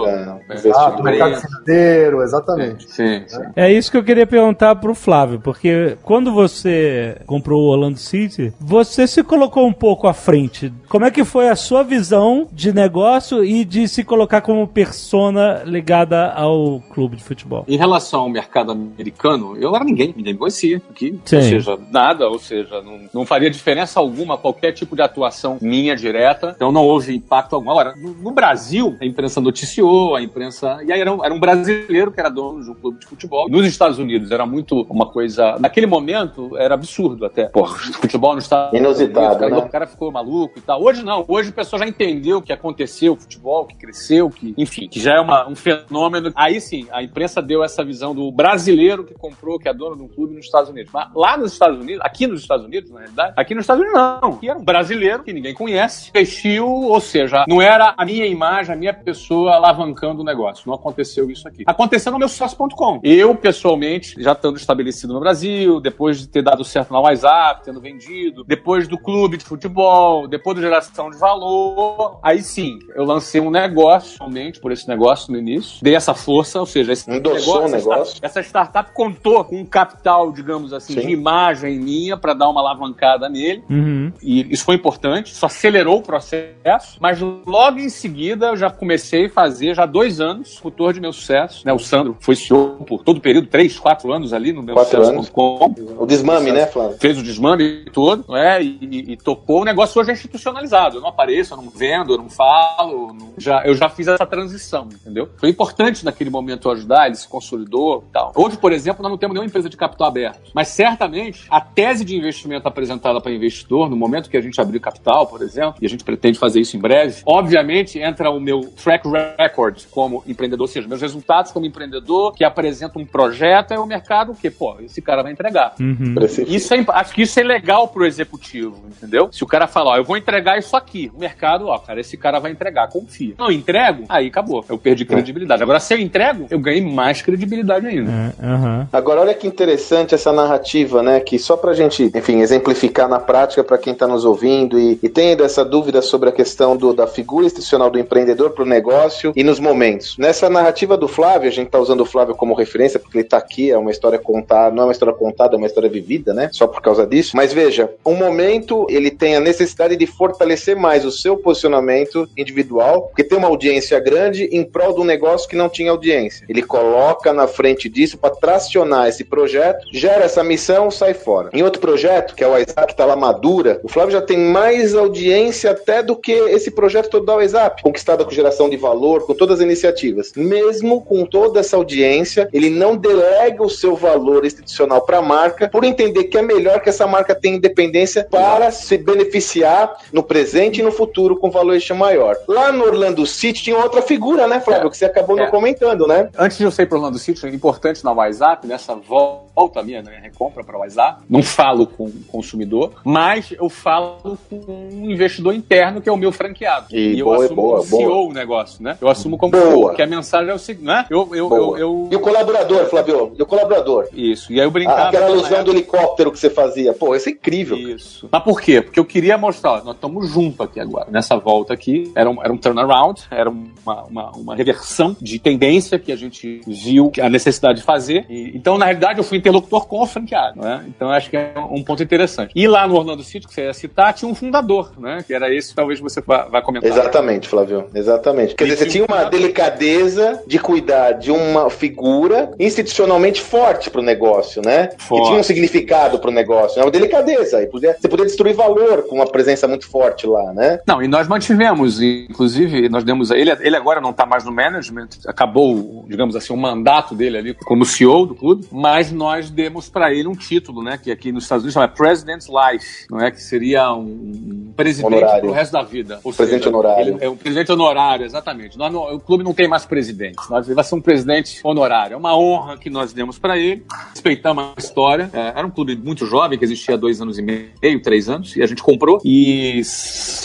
Imprensa, É, Exato, mercado financeiro, exatamente. Sim, sim. É isso que eu queria perguntar pro Flávio, porque quando você comprou o Orlando City, você se colocou um pouco à frente. Como é que foi a sua visão de negócio e de se colocar como persona ligada ao clube de futebol? Em relação ao mercado americano, eu era ninguém, ninguém me conhecia aqui. Sim. Ou seja, nada, ou seja, não, não faria diferença alguma qualquer tipo de atuação minha direta. Então não houve impacto algum. Agora, no, no Brasil, a imprensa noticiou, a imprensa. E aí era um, era um brasileiro que era dono de um clube de futebol. Nos Estados Unidos era muito uma coisa. Naquele momento era absurdo até. Porra, futebol nos Estados Inusitado, Unidos. o cara- né? O cara ficou maluco e tal. Hoje não. Hoje o pessoal já entendeu o que aconteceu, o futebol, que cresceu, que, enfim, que já é uma- um fenômeno. Aí sim, a imprensa deu essa visão do brasileiro que comprou, que é dono de um clube nos Estados Unidos. Mas lá nos Estados Unidos, aqui nos Estados Unidos, na realidade, aqui nos Estados Unidos não. Aqui era um brasileiro que ninguém conhece, investiu, ou seja, não era a minha imagem, a minha pessoa alavancando o negócio. Não aconteceu isso aqui. Aconteceu no meu sócio.com. Eu, pessoalmente, já estando estabelecido no Brasil, depois de ter dado certo na WhatsApp, tendo vendido, depois do clube de futebol, depois da geração de valor, aí sim, eu lancei um negócio, somente por esse negócio no início, dei essa força, ou seja, esse Endossou o essa negócio. essa startup contou com um capital, digamos assim, Sim. de imagem minha para dar uma alavancada nele. Uhum. E isso foi importante, isso acelerou o processo, mas logo em seguida eu já comecei a fazer, já dois anos, o motor de meu sucesso. Né? O Sandro foi CEO por todo o período, três, quatro anos ali no meu Quatro sucesso.com. O desmame, né, Flávio? Fez o desmame todo, né? E, e- e tocou. O negócio hoje é institucionalizado. Eu não apareço, eu não vendo, eu não falo. eu não- já, eu já fiz essa transição, entendeu? Foi importante naquele momento ajudar, ele se consolidou e tal. Hoje, por exemplo, nós não temos nenhuma empresa de capital aberto. Mas certamente a tese de investimento apresentada para investidor, no momento que a gente abrir capital, por exemplo, e a gente pretende fazer isso em breve, obviamente entra o meu track record como empreendedor, ou seja, meus resultados como empreendedor, que apresenta um projeto, é o mercado que, pô, esse cara vai entregar. Uhum. Isso é, imp- acho que isso é legal pro executivo, entendeu? Se o cara fala, ó, eu vou entregar isso aqui, o mercado, ó, cara, esse cara vai entregar, confia. Não entrego, aí acabou. Eu perdi credibilidade. Agora, se eu entrego, eu ganhei mais credibilidade ainda. É. Agora, olha que interessante essa narrativa, né? Que só pra gente, enfim, exemplificar na prática para quem tá nos ouvindo e, e tem essa dúvida sobre a questão do- da figura institucional do empreendedor pro negócio e nos momentos. Nessa narrativa do Flávio, a gente tá usando o Flávio como referência porque ele tá aqui, é uma história contada, não é uma história contada, é uma história vivida, né? Só por causa disso. Mas veja, um momento ele tem a necessidade de fortalecer mais o seu posicionamento individual, porque tem uma audiência grande em prol de um negócio que não tinha audiência. Ele coloca na frente disso para tracionar esse projeto, gera essa missão, sai fora. Em outro projeto, que é o WhatsApp, que tá lá madura, o Flávio já tem mais audiência até do que esse projeto todo da WhatsApp, conquistada com geração de valor, com todas as iniciativas. Mesmo com toda essa audiência, ele não delega o seu valor institucional para a marca, por entender que é melhor que essa marca tenha independência para se beneficiar no presente e no futuro com valuation maior. Lá no Orlando City tinha outra figura né, Flávio? Que você acabou É. não comentando, né? Antes de eu sair para Orlando City, é importante na WhatsApp, nessa volta minha, né, recompra para WhatsApp, não falo com o consumidor, mas eu falo com um investidor interno que é o meu franqueado. E eu boa, assumo boa, como boa. CEO o negócio, né? Eu assumo como Boa. CEO, que a mensagem é o seguinte, né? Eu, eu, eu, eu- E o colaborador, Flávio? E o colaborador? Isso. E aí eu Ah, brincava. aquela na alusão do helicóptero que você fazia. Pô, isso é incrível. Isso. Mas por quê? Porque eu queria mostrar, ó, nós estamos juntos aqui agora. Nessa volta aqui, era um, era um turnaround, era uma, uma, uma reversão de tendência que a gente viu a necessidade de fazer. E- então, na realidade, eu fui interlocutor com o franqueado, né? Então, acho que é um ponto interessante. E lá no Orlando City, que você ia citar, tinha um fundador, né? Que era esse, talvez você vá, vá comentar. Exatamente, Flávio. Exatamente. Quer E dizer, você tinha o uma delicadeza de cuidar de uma figura institucionalmente forte pro negócio, né? Forte. Que tinha um significado pro negócio. É uma delicadeza. Podia- Você podia destruir valor com uma presença muito forte lá, né? Não, e nós mantivemos, inclusive, nós demos a ele, ele agora não está mais no management, acabou, digamos assim, o mandato dele ali como CEO do clube, mas nós demos para ele um título, né, que aqui nos Estados Unidos chama President's Life, não é que seria um presidente Honorário. pro resto da vida. Ou Presidente honorário. Ele é um presidente honorário, exatamente. Nós o clube não tem mais presidente, nós, ele vai ser um presidente honorário. É uma honra que nós demos para ele, respeitamos a história. É, era um clube muito jovem, que existia há dois anos e meio, três anos, e a gente comprou e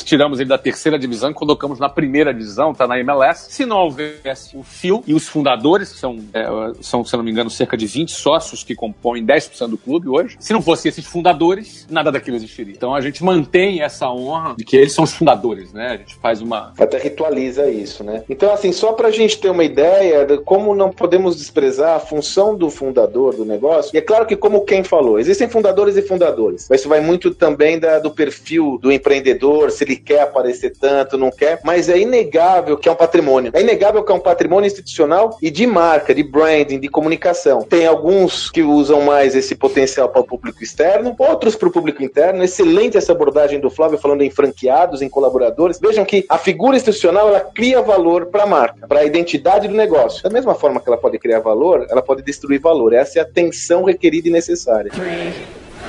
tiramos ele da terceira divisão e colocamos na primeira divisão, tá na MLS. Se não houvesse o Phil e os fundadores, que são, é, são, se não me engano, cerca de 20 sócios que compõem 10% do clube hoje, se não fossem esses fundadores, nada daquilo existiria. Então a gente mantém essa honra de que eles são os fundadores, né? A gente faz uma. Até ritualiza isso, né? Então, assim, só pra gente ter uma ideia de como não podemos desprezar a função do fundador do negócio, e é claro que, como quem falou, existem fundadores e fundadores, mas isso vai muito também da- do perfil do empreendedor, se ele quer aparecer tanto, não quer, mas é inegável que é um patrimônio. É inegável que é um patrimônio institucional e de marca, de branding, de comunicação. Tem alguns que usam mais esse potencial para o público externo, outros para o público interno. Excelente essa abordagem do Flávio falando em franqueados, em colaboradores. Vejam que a figura institucional ela cria valor para a marca, para a identidade do negócio. Da mesma forma que ela pode criar valor, ela pode destruir valor. Essa é a tensão requerida e necessária.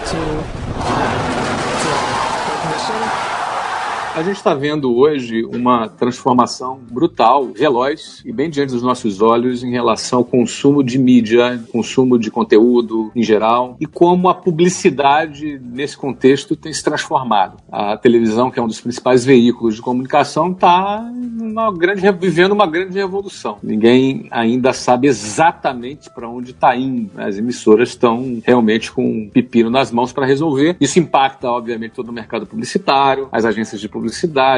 to A gente está vendo hoje uma transformação brutal, veloz e bem diante dos nossos olhos em relação ao consumo de mídia, consumo de conteúdo em geral e como a publicidade nesse contexto tem se transformado. A televisão, que é um dos principais veículos de comunicação, está vivendo uma grande revolução. Ninguém ainda sabe exatamente para onde está indo. né? As emissoras estão realmente com um pepino nas mãos para resolver. Isso impacta, obviamente, todo o mercado publicitário, as agências de publicidade,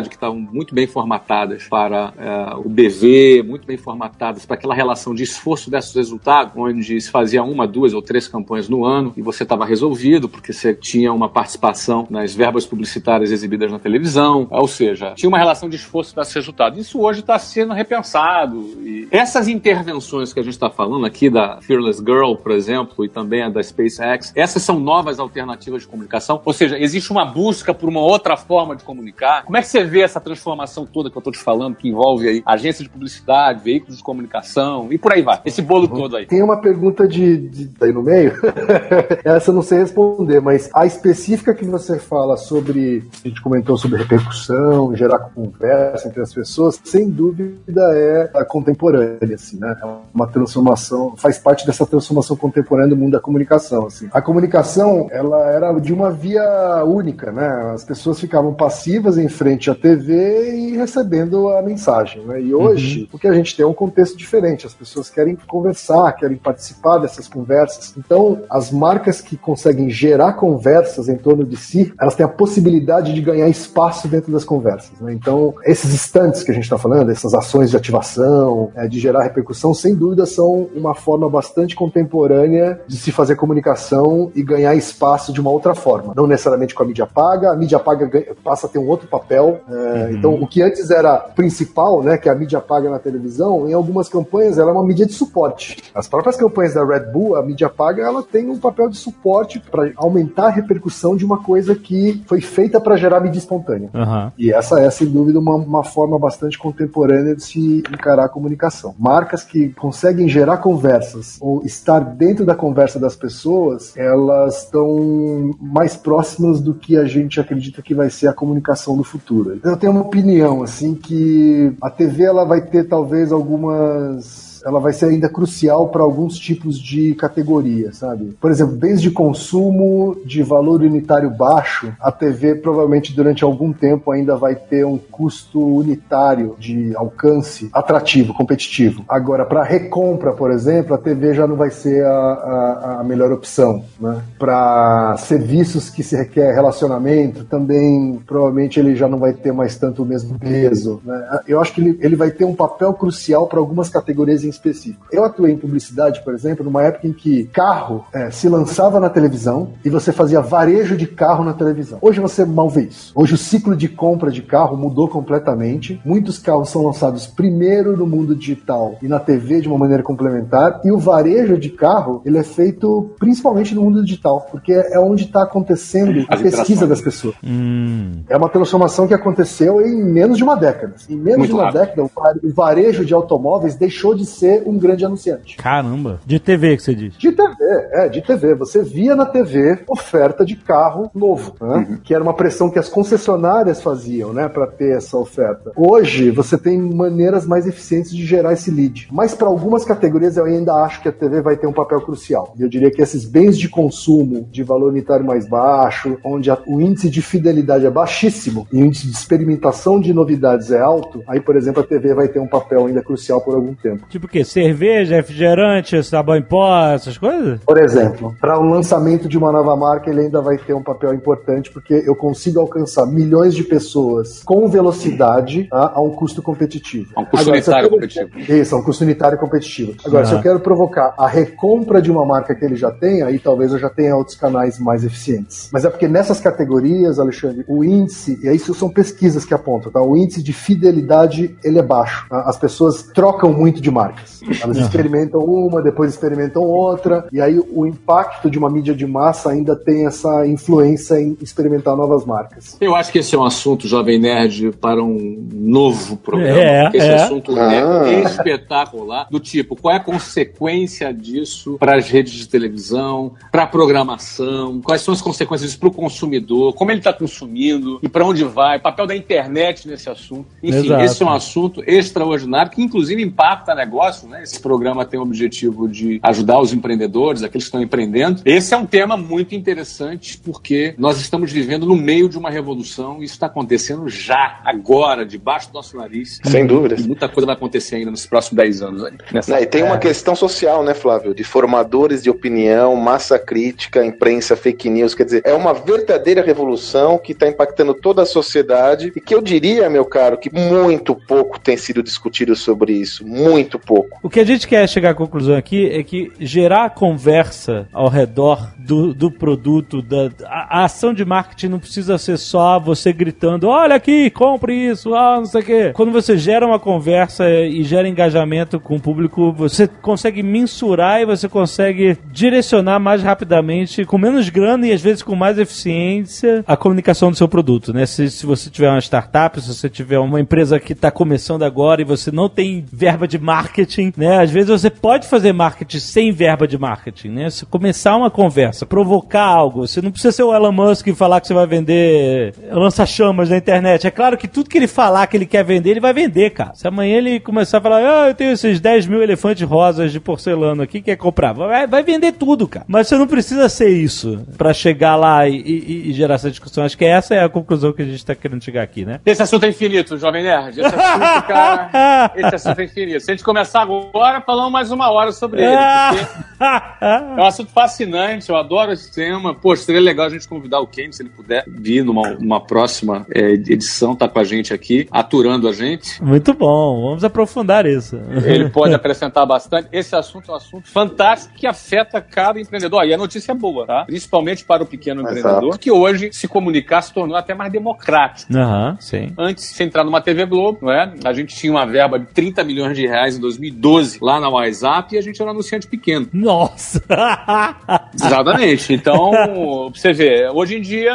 que estavam muito bem formatadas para eh, o BV, muito bem formatadas para aquela relação de esforço versus resultado, onde se fazia uma, duas ou três campanhas no ano e você estava resolvido, porque você tinha uma participação nas verbas publicitárias exibidas na televisão, ou seja, tinha uma relação de esforço versus resultado. Isso hoje está sendo repensado. E essas intervenções que a gente está falando aqui, da Fearless Girl, por exemplo, e também da SpaceX, essas são novas alternativas de comunicação, ou seja, existe uma busca por uma outra forma de comunicar. Como é que você vê essa transformação toda que eu estou te falando, que envolve aí agência de publicidade, veículos de comunicação e por aí vai? Esse bolo todo aí. Tem uma pergunta de, de aí no meio. Essa eu não sei responder, mas a específica que você fala sobre, a gente comentou sobre repercussão, gerar conversa entre as pessoas, sem dúvida é a contemporânea, assim, né? É uma transformação, faz parte dessa transformação contemporânea do mundo da comunicação, assim. A comunicação, ela era de uma via única, né? As pessoas ficavam passivas em frente à TV e recebendo a mensagem, né? E hoje, o que a gente tem é um contexto diferente. As pessoas querem conversar, querem participar dessas conversas. Então, as marcas que conseguem gerar conversas em torno de si, elas têm a possibilidade de ganhar espaço dentro das conversas. Né? Então, esses instantes que a gente está falando, essas ações de ativação, é, de gerar repercussão, sem dúvida são uma forma bastante contemporânea de se fazer comunicação e ganhar espaço de uma outra forma. Não necessariamente com a mídia paga, a mídia paga ganha- passa a ter um outro papel. é, Então, o que antes era principal, né, que a mídia paga na televisão, em algumas campanhas ela é uma mídia de suporte. As próprias campanhas da Red Bull, a mídia paga, ela tem um papel de suporte para aumentar a repercussão de uma coisa que foi feita para gerar mídia espontânea. Aham. E essa é, sem dúvida, uma, uma forma bastante contemporânea de se encarar a comunicação. Marcas que conseguem gerar conversas ou estar dentro da conversa das pessoas, elas estão mais próximas do que a gente acredita que vai ser a comunicação do futuro. Eu tenho uma opinião, assim, que a TV ela vai ter talvez algumas ela vai ser ainda crucial para alguns tipos de categoria, sabe? Por exemplo, bens de consumo de valor unitário baixo, a TV provavelmente durante algum tempo ainda vai ter um custo unitário de alcance atrativo, competitivo. Agora, para recompra, por exemplo, a TV já não vai ser a, a, a melhor opção, né? Para serviços que se requer relacionamento, também provavelmente ele já não vai ter mais tanto o mesmo peso. Né? Eu acho que ele, ele vai ter um papel crucial para algumas categorias em específico. Eu atuei em publicidade, por exemplo, numa época em que carro é, se lançava na televisão e você fazia varejo de carro na televisão. Hoje você mal vê isso. Hoje o ciclo de compra de carro mudou completamente. Muitos carros são lançados primeiro no mundo digital e na TV de uma maneira complementar. E o varejo de carro ele é feito principalmente no mundo digital, porque é onde está acontecendo a pesquisa das pessoas. Hum. É uma transformação que aconteceu em menos de uma década. Em menos Muito de uma rápido. década, o varejo de automóveis deixou de ser um grande anunciante. Caramba. De TV que você diz. De TV, é, de TV. Você via na TV oferta de carro novo, né? Que era uma pressão que as concessionárias faziam, né, para ter essa oferta. Hoje, você tem maneiras mais eficientes de gerar esse lead. Mas para algumas categorias eu ainda acho que a TV vai ter um papel crucial. E eu diria que esses bens de consumo de valor unitário mais baixo, onde a- o índice de fidelidade é baixíssimo e o índice de experimentação de novidades é alto, aí, por exemplo, a TV vai ter um papel ainda crucial por algum tempo. Tipo quê? Cerveja, refrigerante, sabão em pó, essas coisas? Por exemplo, para o lançamento de uma nova marca, ele ainda vai ter um papel importante, porque eu consigo alcançar milhões de pessoas com velocidade tá, a um custo competitivo. A um custo eu unitário competitivo. Isso, a um custo unitário competitivo. Agora, Ah. se eu quero provocar a recompra de uma marca que ele já tem, aí talvez eu já tenha outros canais mais eficientes. Mas é porque nessas categorias, Alexandre, o índice, e isso são pesquisas que apontam, tá? O índice de fidelidade, ele é baixo. tá? As pessoas trocam muito de marcas. Elas experimentam uma, depois experimentam outra, e aí o impacto de uma mídia de massa ainda tem essa influência em experimentar novas marcas. Eu acho que esse é um assunto, Jovem Nerd, para um novo programa. É, esse é. assunto Ah. é espetacular. Do tipo, qual é a consequência disso para as redes de televisão, para a programação, quais são as consequências disso para o consumidor, como ele está consumindo e para onde vai, o papel da internet nesse assunto. Enfim, Exato. esse é um assunto extraordinário que, inclusive, impacta negócio. Né? Esse programa tem o objetivo de ajudar os empreendedores, aqueles que estão empreendendo. Esse é um tema muito interessante porque nós estamos vivendo no meio de uma revolução e isso está acontecendo já, agora, debaixo do nosso nariz. Sem dúvidas. E muita coisa vai acontecer ainda nos próximos 10 anos. aí, nessa- Né, e tem uma questão social, né, Flávio? De formadores de opinião, massa crítica, imprensa, fake news. Quer dizer, é uma verdadeira revolução que está impactando toda a sociedade e que eu diria, meu caro, que muito pouco tem sido discutido sobre isso. Muito pouco. O que a gente quer chegar à conclusão aqui é que gerar conversa ao redor do, do produto, da, a, a ação de marketing não precisa ser só você gritando, olha aqui, compre isso, ah, não sei o quê. Quando você gera uma conversa e gera engajamento com o público, você consegue mensurar e você consegue direcionar mais rapidamente, com menos grana e às vezes com mais eficiência, a comunicação do seu produto, né? Se, se você tiver uma startup, se você tiver uma empresa que está começando agora e você não tem verba de marketing, né? Às vezes você pode fazer marketing sem verba de marketing, né? Se começar uma conversa, provocar algo, você não precisa ser o Elon Musk e falar que você vai vender lança-chamas na internet. É claro que tudo que ele falar que ele quer vender, ele vai vender, cara. Se amanhã ele começar a falar, ah, eu tenho esses 10 mil elefantes rosas de porcelana aqui, quer comprar? Vai, vai vender tudo, cara. Mas você não precisa ser isso pra chegar lá e, e- e gerar essa discussão. Acho que essa é a conclusão que a gente tá querendo chegar aqui, né? Esse assunto é infinito, Jovem Nerd. Esse assunto, cara, esse assunto é infinito. Se a gente começar agora, falamos mais uma hora sobre ele. Porque é um assunto fascinante, eu adoro esse tema. Pô, seria legal a gente convidar o Ken, se ele puder vir numa, numa próxima é, edição, tá com a gente aqui, aturando a gente. Muito bom, vamos aprofundar isso. Ele pode acrescentar bastante. Esse assunto é um assunto fantástico que afeta cada empreendedor. E a notícia é boa, tá? Principalmente para o pequeno Exato. empreendedor, que hoje se comunicar se tornou até mais democrático. Aham, sim. Antes de você entrar numa TV Globo, não é? A gente tinha uma verba de 30 milhões de reais em 2012 lá na WhatsApp e a gente era um anunciante pequeno. Nossa! Exatamente. Então, pra você ver, hoje em dia,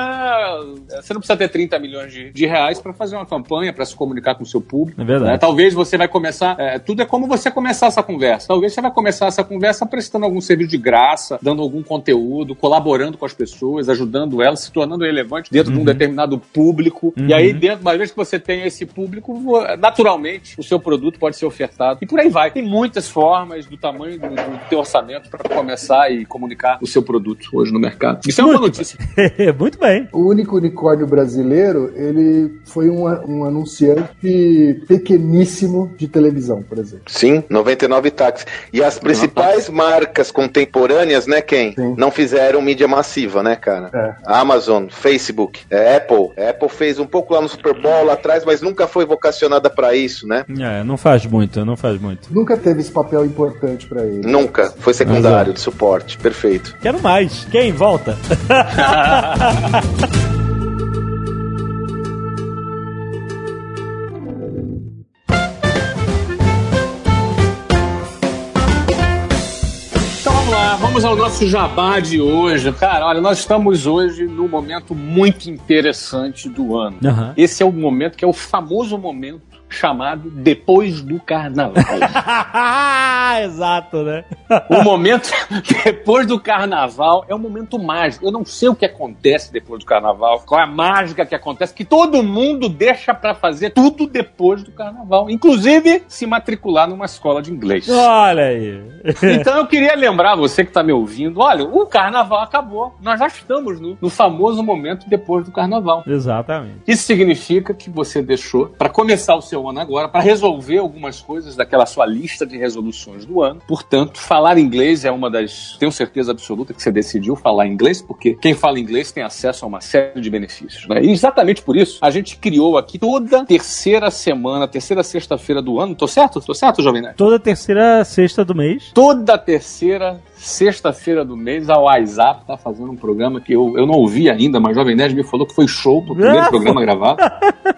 você não precisa ter 30 milhões de, de reais para fazer uma campanha, para se comunicar com o seu público. É verdade. né? Talvez você vai começar. é, tudo é como você começar essa conversa. Talvez você vai começar essa conversa prestando algum serviço de graça, dando algum conteúdo, colaborando com as pessoas, ajudando elas, se tornando relevante dentro de um determinado público. E aí, dentro, uma vez que você tem esse público, naturalmente o seu produto pode ser ofertado. E por aí vai. Tem muitas formas do tamanho do, do teu orçamento para começar e comunicar o seu produto hoje no mercado. Isso é uma boa notícia. Muito bem. O único unicórnio brasileiro, ele foi um, um anunciante pequeníssimo de televisão, por exemplo. Sim, 99 táxis. E as principais marcas contemporâneas, né, quem? Sim. Não fizeram mídia massiva, né, cara? É. Amazon, Facebook, é, Apple. A Apple fez um pouco lá no Super Bowl lá atrás, mas nunca foi vocacionada pra isso, né? É, não faz muito, não faz muito. Nunca teve esse papel importante pra ele. Nunca. Foi secundário, de suporte. Perfeito. Quero mais. Quem? Volta. Então vamos lá, vamos ao nosso jabá de hoje. Cara, olha, nós estamos hoje num momento muito interessante do ano. Aham. Esse é o momento que é o famoso momento chamado depois do carnaval. Exato, né? o momento depois do carnaval é um momento mágico. Eu não sei o que acontece depois do carnaval, qual é a mágica que acontece, que todo mundo deixa pra fazer tudo depois do carnaval, inclusive se matricular numa escola de inglês. Olha aí. Então eu queria lembrar você que está me ouvindo, olha, o carnaval acabou. Nós já estamos no, no famoso momento depois do carnaval. Exatamente. Isso significa que você deixou para começar o seu ano agora, para resolver algumas coisas daquela sua lista de resoluções do ano. Portanto, falar inglês é uma das. Tenho certeza absoluta que você decidiu falar inglês, porque quem fala inglês tem acesso a uma série de benefícios. Né? E exatamente por isso, a gente criou aqui toda terceira semana, terceira sexta-feira do ano. Tô certo? Tô certo, Jovem Nerd? Toda terceira sexta do mês. toda terceira sexta-feira do mês a WhatsApp tá fazendo um programa que eu, eu não ouvi ainda, mas Jovem Nerd me falou que foi show o primeiro programa gravado.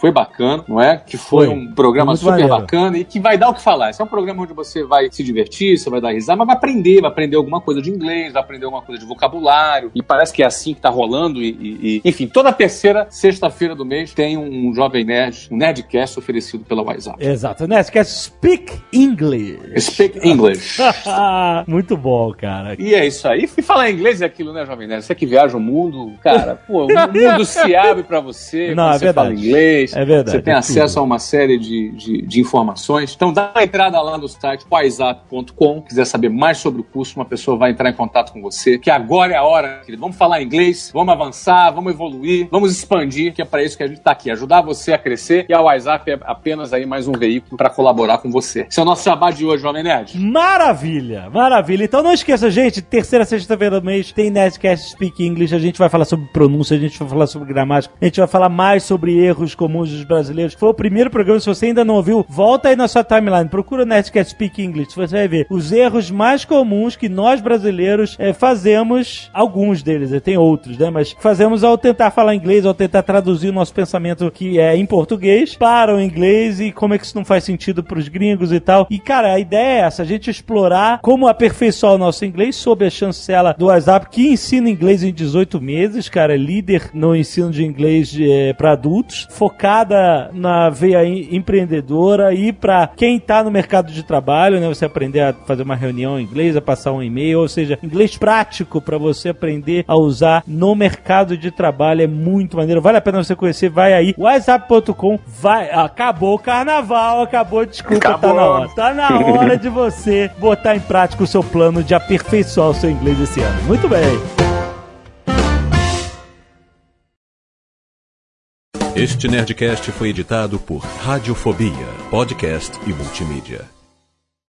Foi bacana, não é? Que foi, Foi. um programa Muito super maneiro. bacana e que vai dar o que falar. Esse é um programa onde você vai se divertir, você vai dar risada, mas vai aprender, vai aprender alguma coisa de inglês, vai aprender alguma coisa de vocabulário. E parece que é assim que tá rolando. E, e- e- enfim, toda terceira sexta-feira do mês tem um Jovem Nerd, um Nerdcast oferecido pela WhatsApp. Exato, quer speak English. Speak English. Muito bom, cara. E é isso aí. E falar inglês é aquilo, né, Jovem Nerd? Você que viaja o mundo, cara, pô, o mundo se abre pra você Não, é você fala inglês. É verdade, Você tem é acesso tudo. a uma série de, de, de informações. Então dá uma entrada lá no site paisap.com. Quiser saber mais sobre o curso, uma pessoa vai entrar em contato com você. Que agora é a hora, querido. Vamos falar inglês, vamos avançar, vamos evoluir, vamos expandir, que é pra isso que a gente tá aqui. Ajudar você a crescer. E a WhatsApp é apenas aí mais um veículo pra colaborar com você. Esse é o nosso jabá de hoje, Jovem Nerd. Maravilha, maravilha. Então não esqueça, gente, terceira sexta-feira do mês tem Nerdcast Speak English. A gente vai falar sobre pronúncia, a gente vai falar sobre gramática, a gente vai falar mais sobre erros comuns dos brasileiros. Foi o primeiro programa, se você ainda não ouviu, volta aí na sua timeline, procura o Nerdcast Speak English, você vai ver os erros mais comuns que nós brasileiros eh, fazemos, alguns deles, eh, tem outros, né, mas fazemos ao tentar falar inglês, ao tentar traduzir o nosso pensamento que é em português para o inglês e como é que isso não faz sentido pros gringos e tal. E, cara, a ideia é essa, a gente explorar como aperfeiçoar o nosso inglês sob a chancela do WhatsApp, que ensina inglês em 18 meses, cara, é líder no ensino de inglês para adultos, focada na veia em- empreendedora e para quem tá no mercado de trabalho, né, você aprender a fazer uma reunião em inglês, a passar um e-mail, ou seja, inglês prático para você aprender a usar no mercado de trabalho é muito maneiro, vale a pena você conhecer, vai aí, whatsapp.com, vai, acabou o carnaval, acabou, desculpa, tá Acabou. na hora. Tá na hora de você botar em prática o seu plano de aperfeiçoar o seu inglês esse ano. Muito bem. Este Nerdcast foi editado por Radiofobia, podcast e multimídia.